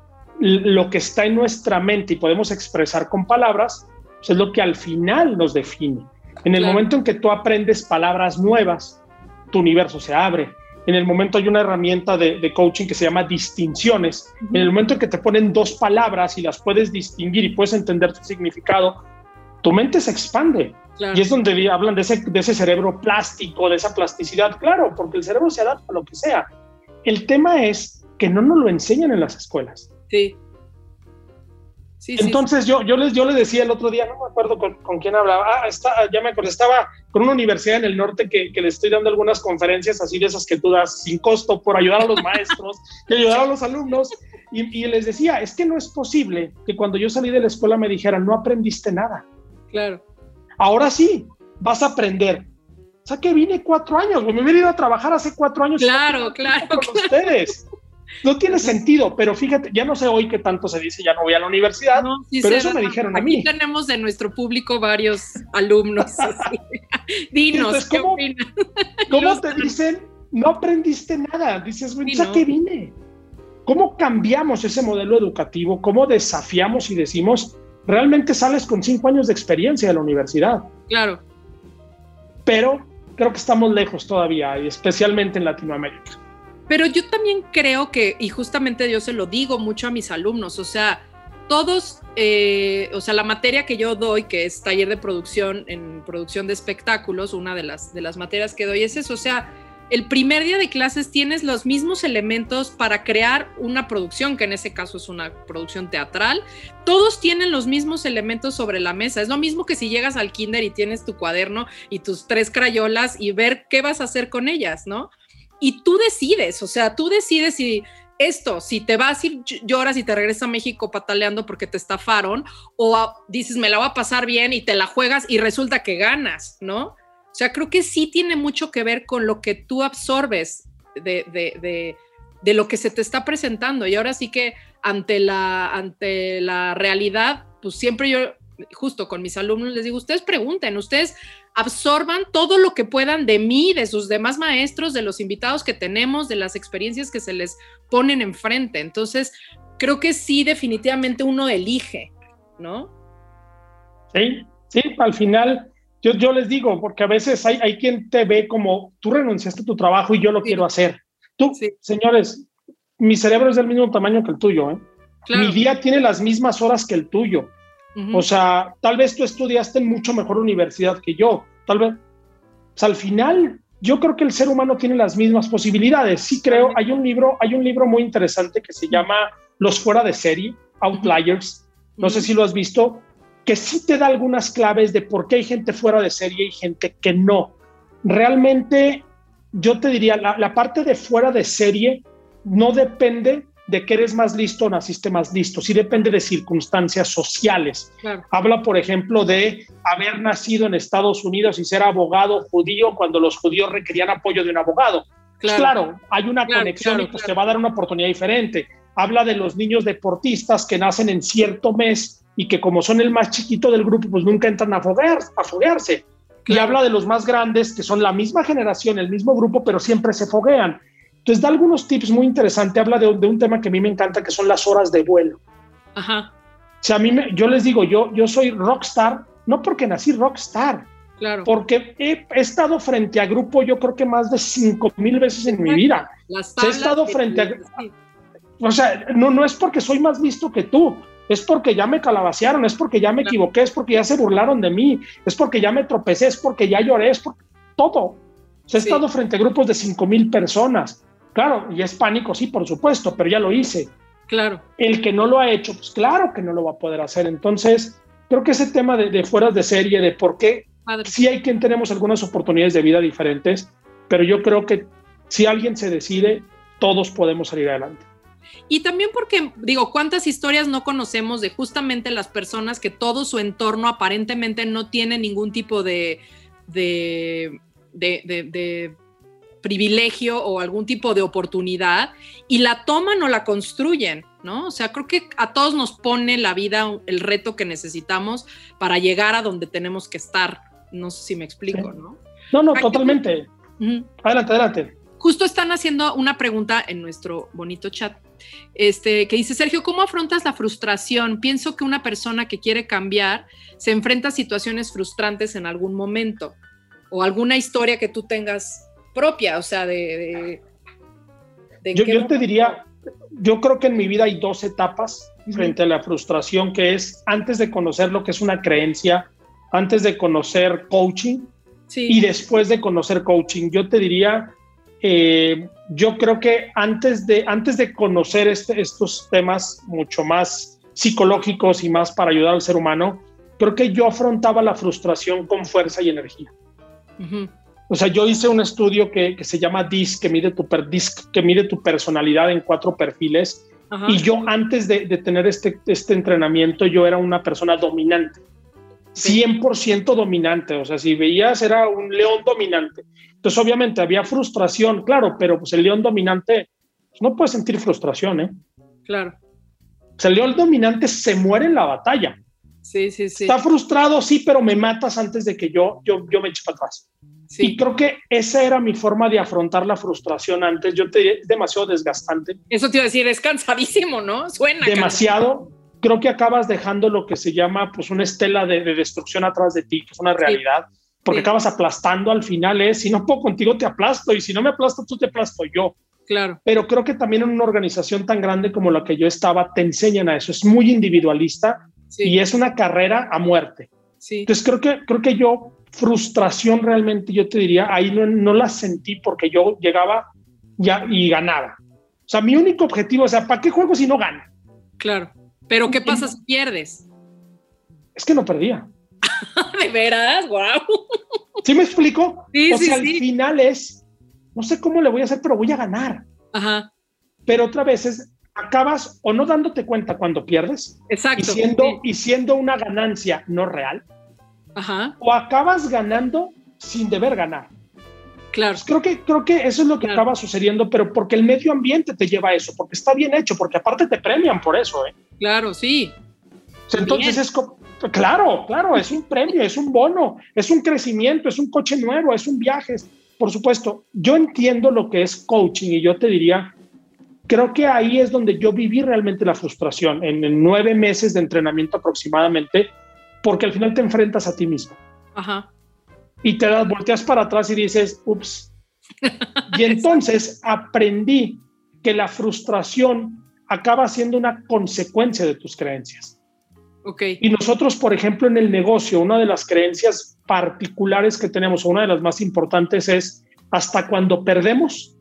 lo que está en nuestra mente y podemos expresar con palabras pues, es lo que al final nos define. En el momento en que tú aprendes palabras nuevas, tu universo se abre. En el momento hay una herramienta de, coaching que se llama distinciones. En el momento en que te ponen dos palabras y las puedes distinguir y puedes entender su significado, tu mente se expande. Y es donde hablan de ese, de ese cerebro plástico, de esa plasticidad. Claro, porque el cerebro se adapta a lo que sea. El tema es que no nos lo enseñan en las escuelas. Sí. Entonces Yo, yo, les, yo les decía el otro día, no me acuerdo con, con quién hablaba, ah, está, ya me acuerdo, estaba con una universidad en el norte que, que le estoy dando algunas conferencias así de esas que tú das sin costo por ayudar a los maestros y ayudar a los alumnos. Y, y les decía, es que no es posible que cuando yo salí de la escuela me dijeran, no aprendiste nada. Claro. Ahora sí, vas a aprender. O sea que vine cuatro años, me hubiera ido a trabajar hace cuatro años. Claro, claro. Con ustedes. No tiene sentido, pero fíjate, ya no sé hoy qué tanto se dice, ya no voy a la universidad, pero eso me dijeron a mí. Aquí tenemos de nuestro público varios alumnos. Dinos, ¿cómo, ¿cómo te dicen? No aprendiste nada. Dices, bueno, ¿a qué vine? ¿Cómo cambiamos ese modelo educativo? ¿Cómo desafiamos y decimos, realmente sales con cinco años de experiencia de la universidad. Claro. Pero creo que estamos lejos todavía, y especialmente en Latinoamérica. Pero yo también creo que, y justamente yo se lo digo mucho a mis alumnos, o sea, todos, eh, o sea, la materia que yo doy, que es taller de producción en producción de espectáculos, una de las, de las materias que doy es eso, o sea, el primer día de clases tienes los mismos elementos para crear una producción, que en ese caso es una producción teatral. Todos tienen los mismos elementos sobre la mesa. Es lo mismo que si llegas al kinder y tienes tu cuaderno y tus tres crayolas y ver qué vas a hacer con ellas, ¿no? Y tú decides, o sea, tú decides si esto, si te vas y lloras y te regresas a México pataleando porque te estafaron, o dices, me la voy a pasar bien y te la juegas y resulta que ganas, ¿no? O sea, creo que sí tiene mucho que ver con lo que tú absorbes de, lo que se te está presentando. Y ahora sí que ante la, ante la realidad, pues siempre yo, justo con mis alumnos, les digo, ustedes pregunten, ustedes absorban todo lo que puedan de mí, de sus demás maestros, de los invitados que tenemos, de las experiencias que se les ponen enfrente. Entonces, creo que sí, definitivamente uno elige, ¿no? Sí, sí, al final yo, les digo, porque a veces hay, hay quien te ve como tú renunciaste a tu trabajo y yo lo quiero hacer. Tú, señores, mi cerebro es del mismo tamaño que el tuyo. ¿eh? Mi día tiene las mismas horas que el tuyo. O sea, tal vez tú estudiaste en mucho mejor universidad que yo. Tal vez. Sea, al final, yo creo que el ser humano tiene las mismas posibilidades. Sí creo, hay un libro, hay un libro muy interesante que se llama Los fuera de serie, Outliers. No sé si lo has visto que sí te da algunas claves de por qué hay gente fuera de serie y gente que no. Realmente, yo te diría, la, parte de fuera de serie no depende de que eres más listo o naciste más listo, sí depende de circunstancias sociales. Habla, por ejemplo, de haber nacido en Estados Unidos y ser abogado judío cuando los judíos requerían apoyo de un abogado. Pues claro, hay una conexión y pues te va a dar una oportunidad diferente. Habla de los niños deportistas que nacen en cierto mes y que como son el más chiquito del grupo, pues nunca entran a, foguear, a foguearse. Y habla de los más grandes, que son la misma generación, el mismo grupo, pero siempre se foguean. Entonces da algunos tips muy interesantes. Habla de, un tema que a mí me encanta, que son las horas de vuelo. Ajá. O sea, a mí me, yo les digo, yo, yo soy rockstar, no porque nací rockstar, Claro. Porque he, estado frente a grupo, yo creo que más de cinco mil veces en mi vida. he estado frente a. O sea, no, no es porque soy más listo que tú, es porque ya me calabacearon, es porque ya me equivoqué, es porque ya se burlaron de mí, es porque ya me tropecé, es porque ya lloré, es por todo. Se he estado frente a grupos de 5 mil personas. Claro, y es pánico, sí, por supuesto, pero ya lo hice. Claro. El que no lo ha hecho, pues claro que no lo va a poder hacer. Entonces, creo que ese tema de, de fueras de serie, de por qué sí hay quien tenemos algunas oportunidades de vida diferentes, pero yo creo que si alguien se decide, todos podemos salir adelante. Y también porque, digo, ¿cuántas historias no conocemos de justamente las personas que todo su entorno aparentemente no tiene ningún tipo de, de, de, privilegio o algún tipo de oportunidad y la toman o la construyen, ¿no? O sea, creo que a todos nos pone la vida el reto que necesitamos para llegar a donde tenemos que estar. No sé si me explico, ¿no? No, no, totalmente. Adelante, adelante. Justo están haciendo una pregunta en nuestro bonito chat, este, que dice, Sergio, ¿cómo afrontas la frustración? Pienso que una persona que quiere cambiar se enfrenta a situaciones frustrantes en algún momento o alguna historia que tú tengas propia, o sea, de... yo, te diría, yo creo que en mi vida hay dos etapas frente a la frustración, que es antes de conocer lo que es una creencia, antes de conocer coaching y después de conocer coaching. Yo te diría, eh, yo creo que antes de, antes de conocer este, estos temas mucho más psicológicos y más para ayudar al ser humano, creo que yo afrontaba la frustración con fuerza y energía. O sea, yo hice un estudio que, se llama DISC, que mide tu, per, DISC, que mide tu personalidad en cuatro perfiles. Y yo antes de, de, tener este, este entrenamiento, yo era una persona dominante. 100% dominante, o sea, si veías era un león dominante. Entonces, obviamente había frustración, claro, pero pues el león dominante pues, no puede sentir frustración, ¿eh? Claro. O sea, el león dominante se muere en la batalla. Sí, sí, sí. Está frustrado, sí, pero me matas antes de que yo, yo, yo me eche para atrás. Sí. Y creo que esa era mi forma de afrontar la frustración antes. Yo te es demasiado desgastante. Eso te iba a decir, es cansadísimo, ¿no? Suena. Demasiado creo que acabas dejando lo que se llama pues una estela de, destrucción atrás de ti, que es una realidad, porque acabas aplastando al final es, si no puedo contigo te aplasto y si no me aplasto tú te aplasto yo. Claro. Pero creo que también en una organización tan grande como la que yo estaba te enseñan a eso, es muy individualista y es una carrera a muerte. Sí. Entonces creo que, creo que yo frustración realmente yo te diría, ahí no, no la sentí porque yo llegaba ya y ganaba. O sea, mi único objetivo, o sea, ¿para qué juego si no gano? Claro. Pero ¿qué pasa si pierdes? Es que no perdía. ¿De veras? ¡Wow! ¿Sí me explico? Sí, o sí, sea, al final es, no sé cómo le voy a hacer, pero voy a ganar. Ajá. Pero otra vez es, acabas o no dándote cuenta cuando pierdes. Exacto. Y siendo, y siendo una ganancia no real. Ajá. O acabas ganando sin deber ganar. Claro. Pues creo que, creo que eso es lo que acaba sucediendo, pero porque el medio ambiente te lleva a eso, porque está bien hecho, porque aparte te premian por eso, ¿eh? Claro, sí. Entonces es claro, claro, es un premio, es un bono, es un crecimiento, es un coche nuevo, es un viaje. Por supuesto, yo entiendo lo que es coaching y yo te diría, creo que ahí es donde yo viví realmente la frustración, en, nueve meses de entrenamiento aproximadamente, porque al final te enfrentas a ti mismo. Ajá. Y te das, volteas para atrás y dices, ups. y entonces aprendí que la frustración acaba siendo una consecuencia de tus creencias. Okay. Y nosotros, por ejemplo, en el negocio, una de las creencias particulares que tenemos, una de las más importantes es, hasta cuando perdemos,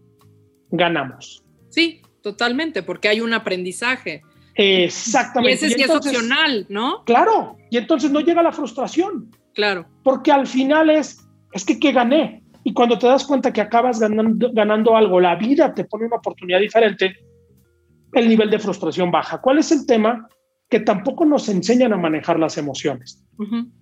ganamos. Sí, totalmente, porque hay un aprendizaje. Exactamente. Y ese sí es opcional, ¿no? Claro, y entonces no llega la frustración. Claro. Porque al final es, es que, ¿qué gané? Y cuando te das cuenta que acabas ganando, ganando algo, la vida te pone una oportunidad diferente, el nivel de frustración baja. ¿Cuál es el tema? Que tampoco nos enseñan a manejar las emociones.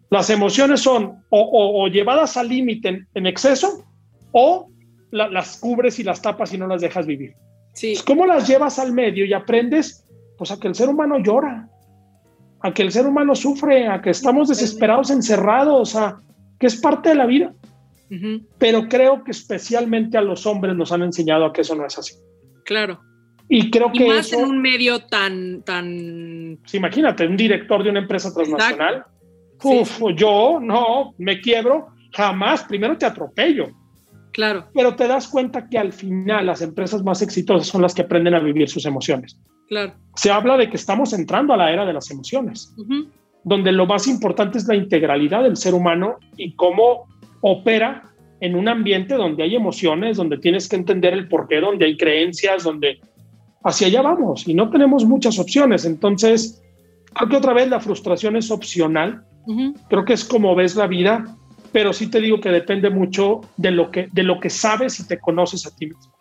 Las emociones son o, llevadas al límite en, exceso o las cubres y las tapas y no las dejas vivir. Sí. ¿Cómo las llevas al medio y aprendes? Pues a que el ser humano llora, a que el ser humano sufre, a que estamos desesperados, encerrados, a que es parte de la vida. Pero creo que especialmente a los hombres nos han enseñado a que eso no es así. Claro. Y creo que. más en un medio tan. tan... imagínate, un director de una empresa transnacional. Uf, yo no, me quiebro, jamás, primero te atropello. Claro. Pero te das cuenta que al final las empresas más exitosas son las que aprenden a vivir sus emociones. Claro. Se habla de que estamos entrando a la era de las emociones, donde lo más importante es la integralidad del ser humano y cómo opera en un ambiente donde hay emociones, donde tienes que entender el porqué, donde hay creencias, donde hacia allá vamos y no tenemos muchas opciones. Entonces, creo que otra vez la frustración es opcional. Creo que es como ves la vida, pero sí te digo que depende mucho de lo que, de lo que sabes y te conoces a ti mismo.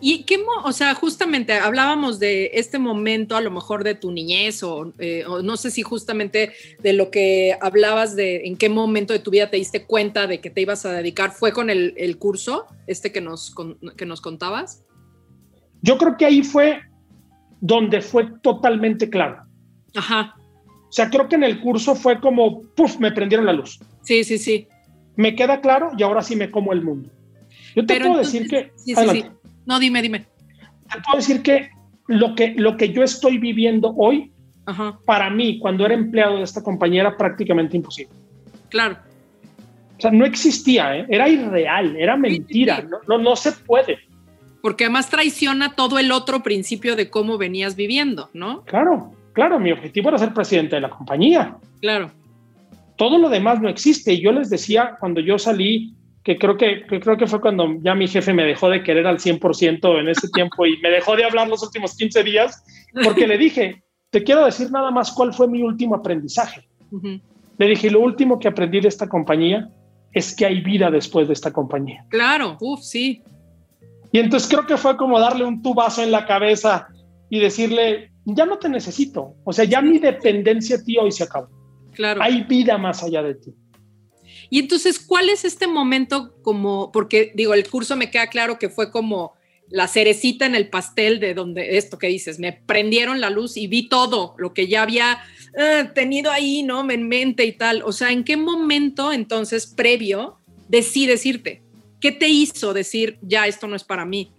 Y qué, o sea, justamente hablábamos de este momento, a lo mejor de tu niñez, eh, o, no sé si justamente de lo que hablabas de en qué momento de tu vida te diste cuenta de que te ibas a dedicar, ¿fue con el, el curso este que nos, que nos contabas? Yo creo que ahí fue donde fue totalmente claro. Ajá. O sea, creo que en el curso fue como, puff, me prendieron la luz. Sí, sí, sí. Me queda claro y ahora sí me como el mundo. Yo te puedo decir que... Sí, sí, sí. No, dime, dime. Te puedo decir que lo que, lo que yo estoy viviendo hoy, para mí, cuando era empleado de esta compañía, era prácticamente imposible. Claro. O sea, no existía, ¿eh? era irreal, era mentira, no, no, no se puede. Porque además traiciona todo el otro principio de cómo venías viviendo, ¿no? Claro, claro, mi objetivo era ser presidente de la compañía. Claro. Todo lo demás no existe. Y yo les decía cuando yo salí, que creo que, creo que fue cuando ya mi jefe me dejó de querer al 100% en ese tiempo y me dejó de hablar los últimos 15 días, porque le dije, te quiero decir nada más cuál fue mi último aprendizaje. Le dije, lo último que aprendí de esta compañía es que hay vida después de esta compañía. Claro, uff, sí. Y entonces creo que fue como darle un tubazo en la cabeza y decirle, ya no te necesito. O sea, ya mi dependencia a ti hoy se acabó. Claro. Hay vida más allá de ti. Y entonces, ¿cuál es este momento como, porque digo, el curso me queda claro que fue como la cerecita en el pastel de donde esto que dices, me prendieron la luz y vi todo lo que ya había eh, tenido ahí, ¿no? En mente y tal. O sea, ¿en qué momento entonces previo decides irte? ¿Qué te hizo decir, ya, esto no es para mí?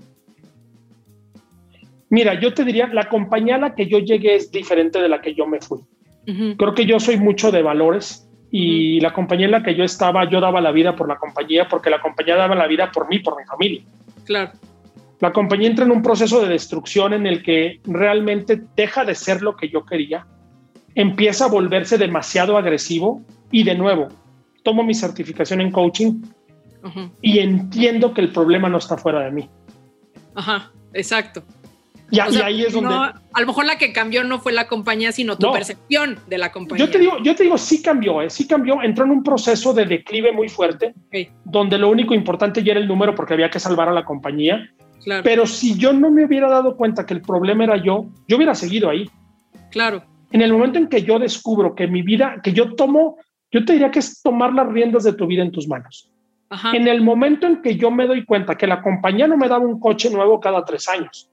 Mira, yo te diría, la compañía a la que yo llegué es diferente de la que yo me fui. Creo que yo soy mucho de valores y la compañía en la que yo estaba, yo daba la vida por la compañía porque la compañía daba la vida por mí, por mi familia. Claro. La compañía entra en un proceso de destrucción en el que realmente deja de ser lo que yo quería, empieza a volverse demasiado agresivo y de nuevo, tomo mi certificación en coaching y entiendo que el problema no está fuera de mí. Ajá, exacto. Y, ahí es donde... a lo mejor la que cambió no fue la compañía, sino tu percepción de la compañía. Yo te digo, yo te digo sí cambió, ¿eh? sí cambió. Entró en un proceso de declive muy fuerte, donde lo único importante ya era el número porque había que salvar a la compañía. Claro. Pero si yo no me hubiera dado cuenta que el problema era yo, yo hubiera seguido ahí. Claro. En el momento en que yo descubro que mi vida, que yo tomo, yo te diría que es tomar las riendas de tu vida en tus manos. En el momento en que yo me doy cuenta que la compañía no me daba un coche nuevo cada tres años,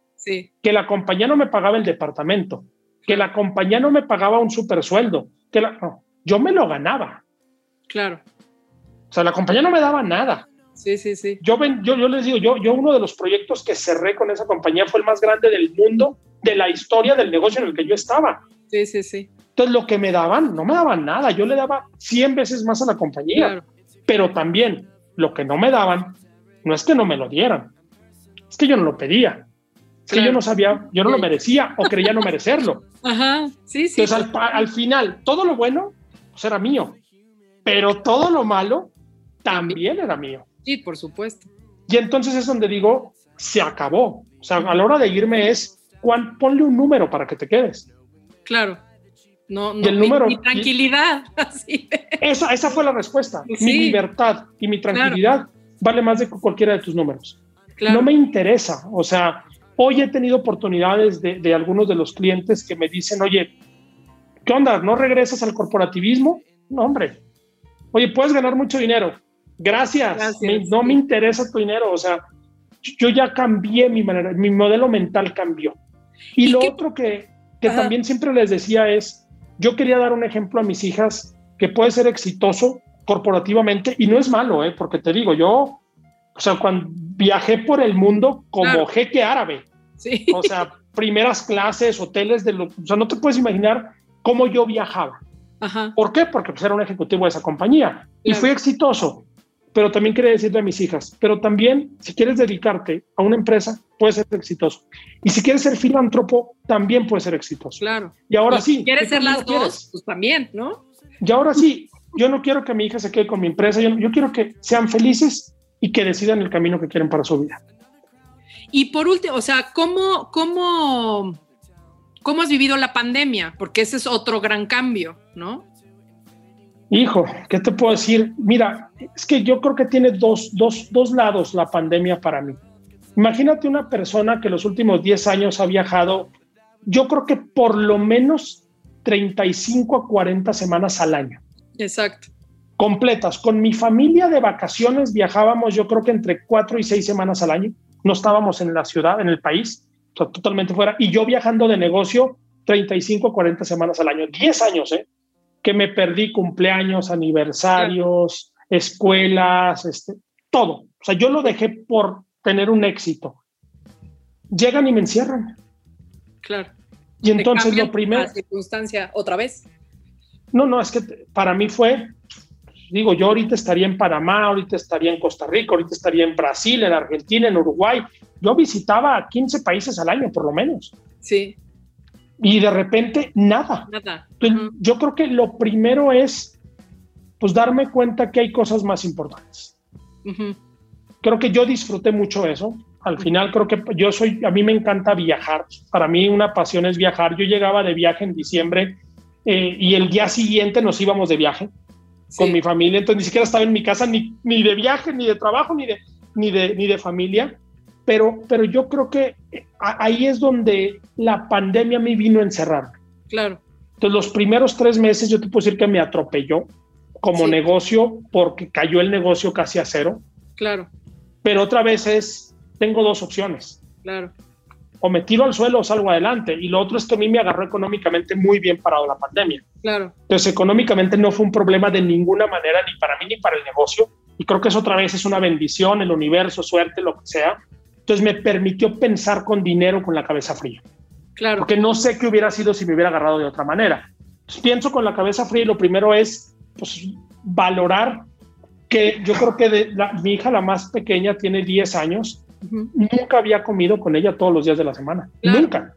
que la compañía no me pagaba el departamento, que la compañía no me pagaba un super sueldo, que yo me lo ganaba. Claro. O sea, la compañía no me daba nada. Sí, sí, sí. Yo, yo, yo les digo, yo, yo uno de los proyectos que cerré con esa compañía fue el más grande del mundo, de la historia del negocio en el que yo estaba. Sí, sí, sí. Entonces, lo que me daban, no me daban nada. Yo le daba 100 veces más a la compañía. Pero también lo que no me daban, no es que no me lo dieran, es que yo no lo pedía. Es que yo no sabía, yo no lo merecía o creía no merecerlo. Ajá, sí, sí. Entonces, al, final, todo lo bueno, pues era mío, pero todo lo malo también era mío. Sí, por supuesto. Y entonces es donde digo, se acabó. O sea, a la hora de irme es, ponle un número para que te quedes. Claro. No, no, el número, mi, tranquilidad. Esa, esa fue la respuesta. Mi libertad y mi tranquilidad vale más de cualquiera de tus números. No me interesa. O sea, hoy he tenido oportunidades de, de, algunos de los clientes que me dicen, oye, ¿qué onda? ¿No regresas al corporativismo? No, hombre. Oye, puedes ganar mucho dinero. Gracias. no me interesa tu dinero. O sea, yo ya cambié mi manera, mi modelo mental cambió. Y, lo otro que, que también siempre les decía es, yo quería dar un ejemplo a mis hijas que puede ser exitoso corporativamente y no es malo, ¿eh? porque te digo, yo, o sea, cuando viajé por el mundo como jeque árabe, sí. o sea, primeras clases, hoteles, de lo, o sea, no te puedes imaginar cómo yo viajaba. Ajá. ¿Por qué? Porque pues, era un ejecutivo de esa compañía y fui exitoso. pero también quería decirle a mis hijas, pero también si quieres dedicarte a una empresa, puedes ser exitoso. Y si quieres ser filántropo, también puedes ser exitoso. Claro. Y ahora sí. ¿Quieres ser las dos? Pues también, ¿no? Y ahora sí, yo no quiero que mi hija se quede con mi empresa, yo, yo quiero que sean felices y que decidan el camino que quieren para su vida. Y por último, o sea, ¿cómo, cómo, cómo has vivido la pandemia? Porque ese es otro gran cambio, ¿no? Hijo, ¿qué te puedo decir? Mira, es que yo creo que tiene dos, dos, dos lados la pandemia para mí. Imagínate una persona que los últimos 10 años ha viajado, yo creo que por lo menos 35 a 40 semanas al año. Exacto. Completas. Con mi familia de vacaciones viajábamos yo creo que entre 4 y 6 semanas al año. No estábamos en la ciudad, en el país, totalmente fuera. Y yo viajando de negocio 35 a 40 semanas al año. 10 años, ¿eh? que me perdí cumpleaños, aniversarios, escuelas, este, todo. O sea, yo lo dejé por tener un éxito. Llegan y me encierran. Claro. Y entonces lo primero... La circunstancia otra vez. No, no, es que para mí fue, digo, yo ahorita estaría en Panamá, ahorita estaría en Costa Rica, ahorita estaría en Brasil, en Argentina, en Uruguay. Yo visitaba 15 países al año, por lo menos. Sí y de repente nada. Nada. Yo creo que lo primero es pues darme cuenta que hay cosas más importantes. Creo que yo disfruté mucho eso. Al final creo que yo soy, a mí me encanta viajar. Para mí una pasión es viajar. Yo llegaba de viaje en diciembre eh, y el día siguiente nos íbamos de viaje con mi familia. Entonces ni siquiera estaba en mi casa ni, ni de viaje, ni de trabajo, ni de, ni de, ni de familia pero, pero yo creo que eh, ahí es donde la pandemia me vino a encerrar. Claro. Entonces, los primeros tres meses yo te puedo decir que me atropelló como negocio porque cayó el negocio casi a cero. Claro. Pero otra vez es, tengo dos opciones. Claro. O me tiro al suelo o salgo adelante. Y lo otro es que a mí me agarró económicamente muy bien parado la pandemia. Claro. Entonces, económicamente no fue un problema de ninguna manera, ni para mí ni para el negocio. Y creo que eso otra vez es una bendición, el universo, suerte, lo que sea entonces me permitió pensar con dinero, con la cabeza fría. Claro. Porque no sé qué hubiera sido si me hubiera agarrado de otra manera. pienso con la cabeza fría y lo primero es pues, valorar que yo creo que mi hija, la más pequeña, tiene 10 años. Nunca había comido con ella todos los días de la semana. Nunca.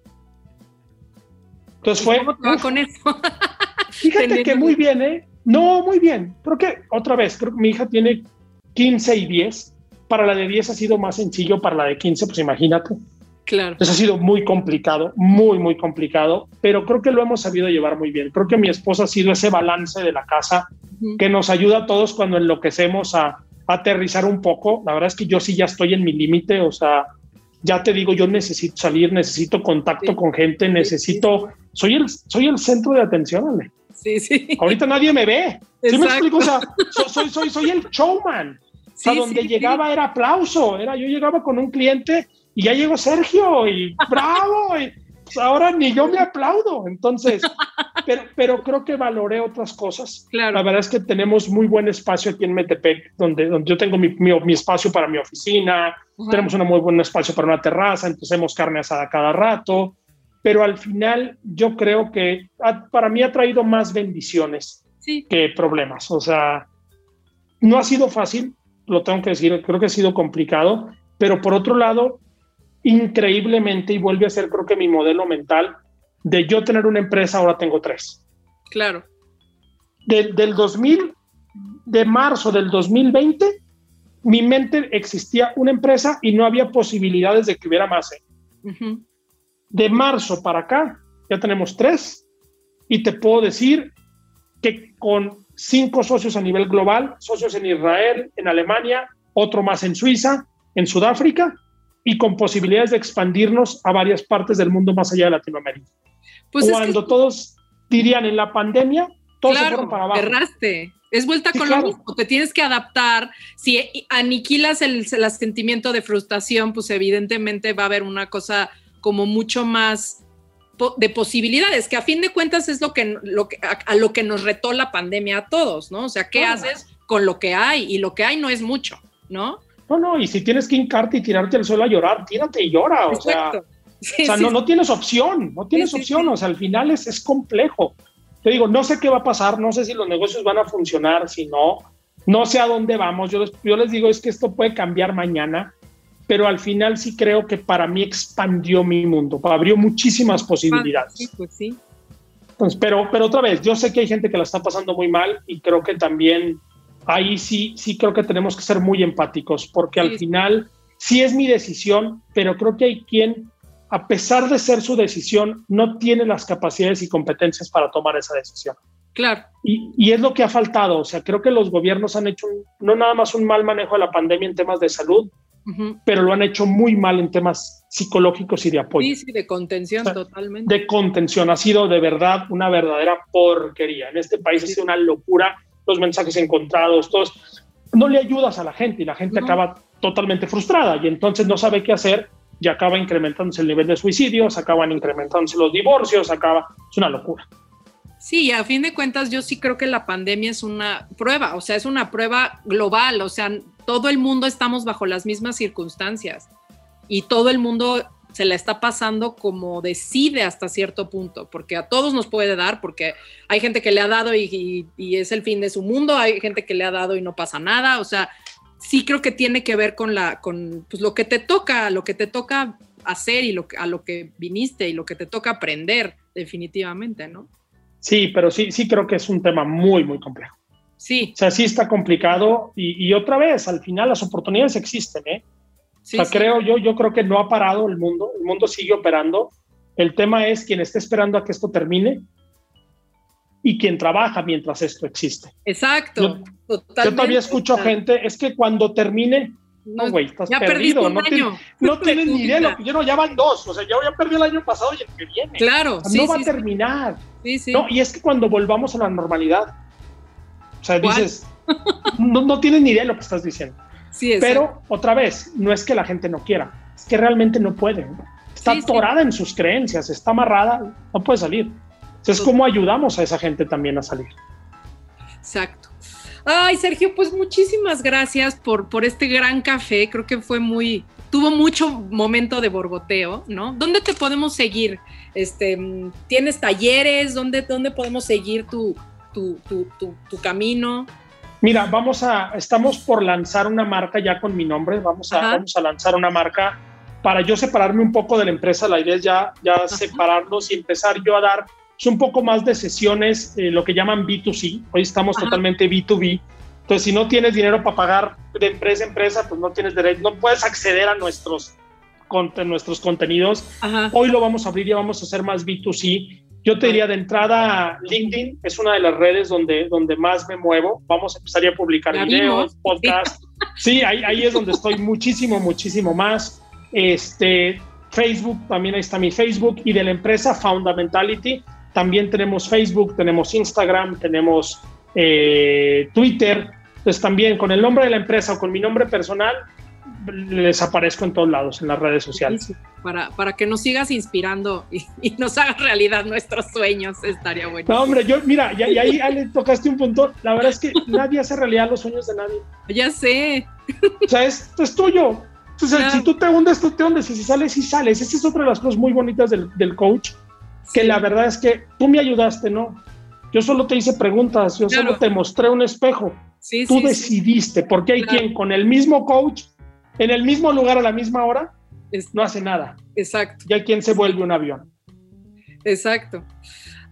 Entonces fue. ¿Cómo te va con eso? fíjate que muy bien, ¿eh? No, muy bien. Creo que otra vez, creo que mi hija tiene 15 y 10 para la de 10 ha sido más sencillo, para la de 15, pues imagínate. Claro. Eso ha sido muy complicado, muy, muy complicado, pero creo que lo hemos sabido llevar muy bien. Creo que mi esposa ha sido ese balance de la casa que nos ayuda a todos cuando enloquecemos a, aterrizar un poco. La verdad es que yo sí ya estoy en mi límite, o sea, ya te digo, yo necesito salir, necesito contacto con gente, necesito, soy el, soy el centro de atención, Ale. Sí, sí. Ahorita nadie me ve. ¿Sí me explico? O sea, soy, soy, soy el showman a donde llegaba era aplauso, era yo llegaba con un cliente y ya llegó Sergio y bravo, y pues ahora ni yo me aplaudo. Entonces, pero, pero creo que valoré otras cosas. Claro. La verdad es que tenemos muy buen espacio aquí en Metepec, donde, donde yo tengo mi, mi, espacio para mi oficina, tenemos un muy buen espacio para una terraza, entonces carne asada cada rato, pero al final yo creo que para mí ha traído más bendiciones que problemas. O sea, no ha sido fácil, lo tengo que decir, creo que ha sido complicado, pero por otro lado, increíblemente, y vuelve a ser creo que mi modelo mental, de yo tener una empresa, ahora tengo tres. Claro. del 2000, de marzo del 2020, mi mente existía una empresa y no había posibilidades de que hubiera más. ¿eh? De marzo para acá, ya tenemos tres, y te puedo decir que con cinco socios a nivel global, socios en Israel, en Alemania, otro más en Suiza, en Sudáfrica y con posibilidades de expandirnos a varias partes del mundo más allá de Latinoamérica. Pues Cuando todos dirían en la pandemia, todos se fueron para abajo. Erraste. Es vuelta con lo mismo, te tienes que adaptar. Si aniquilas el, el sentimiento de frustración, pues evidentemente va a haber una cosa como mucho más de posibilidades, que a fin de cuentas es lo que, lo que a, lo que nos retó la pandemia a todos, ¿no? O sea, ¿qué haces con lo que hay? Y lo que hay no es mucho, ¿no? No, no, y si tienes que hincarte y tirarte al suelo a llorar, tírate y llora, o sea, o sea no, no tienes opción, no tienes opción, o sea, al final es, es complejo. Te digo, no sé qué va a pasar, no sé si los negocios van a funcionar, si no, No sé a dónde vamos, yo, yo les digo es que esto puede cambiar mañana, pero al final sí creo que para mí expandió mi mundo, abrió muchísimas posibilidades. Sí, pues sí. Entonces, pero, pero otra vez, yo sé que hay gente que la está pasando muy mal y creo que también ahí sí, sí creo que tenemos que ser muy empáticos, porque al final sí es mi decisión, pero creo que hay quien, a pesar de ser su decisión, no tiene las capacidades y competencias para tomar esa decisión. Claro. Y, y, es lo que ha faltado. O sea, creo que los gobiernos han hecho no nada más un mal manejo de la pandemia en temas de salud, pero lo han hecho muy mal en temas psicológicos y de apoyo. Sí, sí, de contención totalmente. De contención. Ha sido de verdad una verdadera porquería. En este país ha sido una locura. Los mensajes encontrados, todos. No le ayudas a la gente y la gente acaba totalmente frustrada y entonces no sabe qué hacer y acaba incrementándose el nivel de suicidios, acaban incrementándose los divorcios, acaba. Es una locura. Sí, a fin de cuentas yo sí creo que la pandemia es una prueba, o sea, es una prueba global, o sea, todo el mundo estamos bajo las mismas circunstancias y todo el mundo se la está pasando como decide hasta cierto punto, porque a todos nos puede dar, porque hay gente que le ha dado y, es el fin de su mundo, hay gente que le ha dado y no pasa nada, o sea, sí creo que tiene que ver con la, con pues, lo que te toca, lo que te toca hacer y lo, a lo que viniste y lo que te toca aprender, definitivamente, ¿no? Sí, pero sí, sí creo que es un tema muy, muy complejo. Sí. O sea, sí está complicado y, otra vez, al final las oportunidades existen, ¿eh? O sea, creo yo, yo creo que no ha parado el mundo, el mundo sigue operando. El tema es quien está esperando a que esto termine y quien trabaja mientras esto existe. Exacto. Yo, todavía escucho gente, es que cuando termine, no, güey, estás perdido. No, no, tienes ni idea. Lo, yo no, ya van dos. O sea, ya, ya perdido el año pasado y el que viene. Claro. no va a terminar. No, y es que cuando volvamos a la normalidad, o sea, dices, no, no tienes ni idea de lo que estás diciendo. Sí, Pero otra vez, no es que la gente no quiera, es que realmente no puede. Está atorada en sus creencias, está amarrada, no puede salir. Entonces, ¿cómo ayudamos a esa gente también a salir? Exacto. Ay, Sergio, pues muchísimas gracias por, por este gran café. Creo que fue muy, tuvo mucho momento de borboteo, ¿no? ¿Dónde te podemos seguir? Este, ¿Tienes talleres? ¿Dónde, dónde podemos seguir tu, tu, tu, tu, camino? Mira, vamos a, estamos por lanzar una marca ya con mi nombre. Vamos a, vamos a lanzar una marca para yo separarme un poco de la empresa. La idea es ya, ya separarnos y empezar yo a dar un poco más de sesiones, eh, lo que llaman B2C. Hoy estamos totalmente B2B. Entonces, si no tienes dinero para pagar de empresa a empresa, pues no tienes derecho, no puedes acceder a nuestros, nuestros contenidos. Hoy lo vamos a abrir y vamos a hacer más B2C. Yo te diría de entrada, LinkedIn es una de las redes donde, donde más me muevo. Vamos a empezar a publicar videos, podcasts. Sí, ahí, ahí es donde estoy muchísimo, muchísimo más. Este, Facebook, también ahí está mi Facebook. Y de la empresa Fundamentality, también tenemos Facebook, tenemos Instagram, tenemos eh, Twitter. Entonces también con el nombre de la empresa o con mi nombre personal les aparezco en todos lados, en las redes sociales. Para, para que nos sigas inspirando y, nos hagas realidad nuestros sueños, estaría bueno. No, hombre, yo, mira, y, ahí, le tocaste un punto. La verdad es que nadie hace realidad los sueños de nadie. Ya sé. O sea, esto es tuyo. Entonces, si tú te hundes, tú te hundes. Y si sales, si sales. Esa es otra de las cosas muy bonitas del, del coach que la verdad es que tú me ayudaste, ¿no? Yo solo te hice preguntas, yo solo te mostré un espejo. Sí, tú decidiste, porque hay quien con el mismo coach, en el mismo lugar a la misma hora, no hace nada. Exacto. Y hay quien se vuelve un avión. Exacto.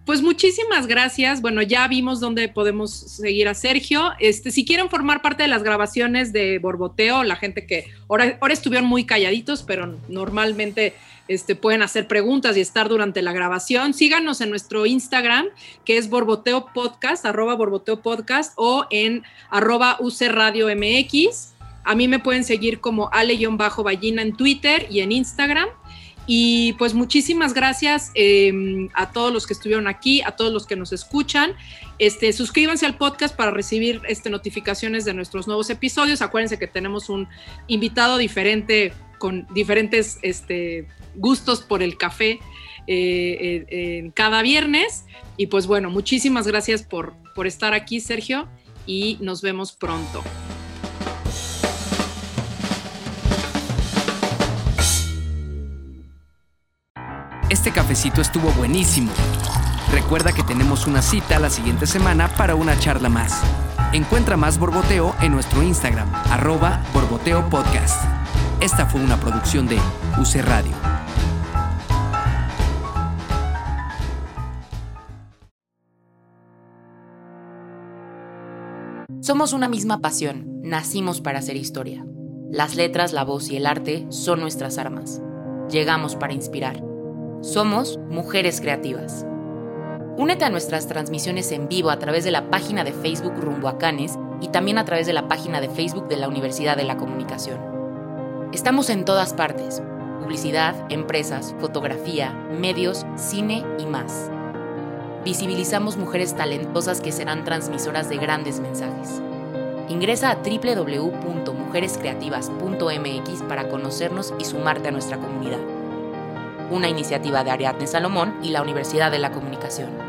Pues muchísimas gracias. Bueno, ya vimos dónde podemos seguir a Sergio. Este, si quieren formar parte de las grabaciones de Borboteo, la gente que ahora, ahora estuvieron muy calladitos, pero normalmente este, pueden hacer preguntas y estar durante la grabación. Síganos en nuestro Instagram, que es Borboteo Podcast, arroba Borboteo Podcast, o en arroba UC Radio MX. A mí me pueden seguir como Ale-Ballina en Twitter y en Instagram. Y pues muchísimas gracias em, a todos los que estuvieron aquí, a todos los que nos escuchan. Este, suscríbanse al podcast para recibir este, notificaciones de nuestros nuevos episodios. Acuérdense que tenemos un invitado diferente con diferentes este, gustos por el café eh, en cada viernes. Y pues bueno, muchísimas gracias por, por estar aquí, Sergio, y nos vemos pronto. Este cafecito estuvo buenísimo. Recuerda que tenemos una cita la siguiente semana para una charla más. Encuentra más Borboteo en nuestro Instagram, arroba Borboteo Podcast. Esta fue una producción de UC Radio. Somos una misma pasión, nacimos para hacer historia. Las letras, la voz y el arte son nuestras armas. Llegamos para inspirar. Somos mujeres creativas. Únete a nuestras transmisiones en vivo a través de la página de Facebook Rumbo a Canes y también a través de la página de Facebook de la Universidad de la Comunicación. Estamos en todas partes. Publicidad, empresas, fotografía, medios, cine y más visibilizamos mujeres talentosas que serán transmisoras de grandes mensajes. Ingresa a www.mujerescreativas.mx para conocernos y sumarte a nuestra comunidad. Una iniciativa de Ariadne Salomón y la Universidad de la Comunicación.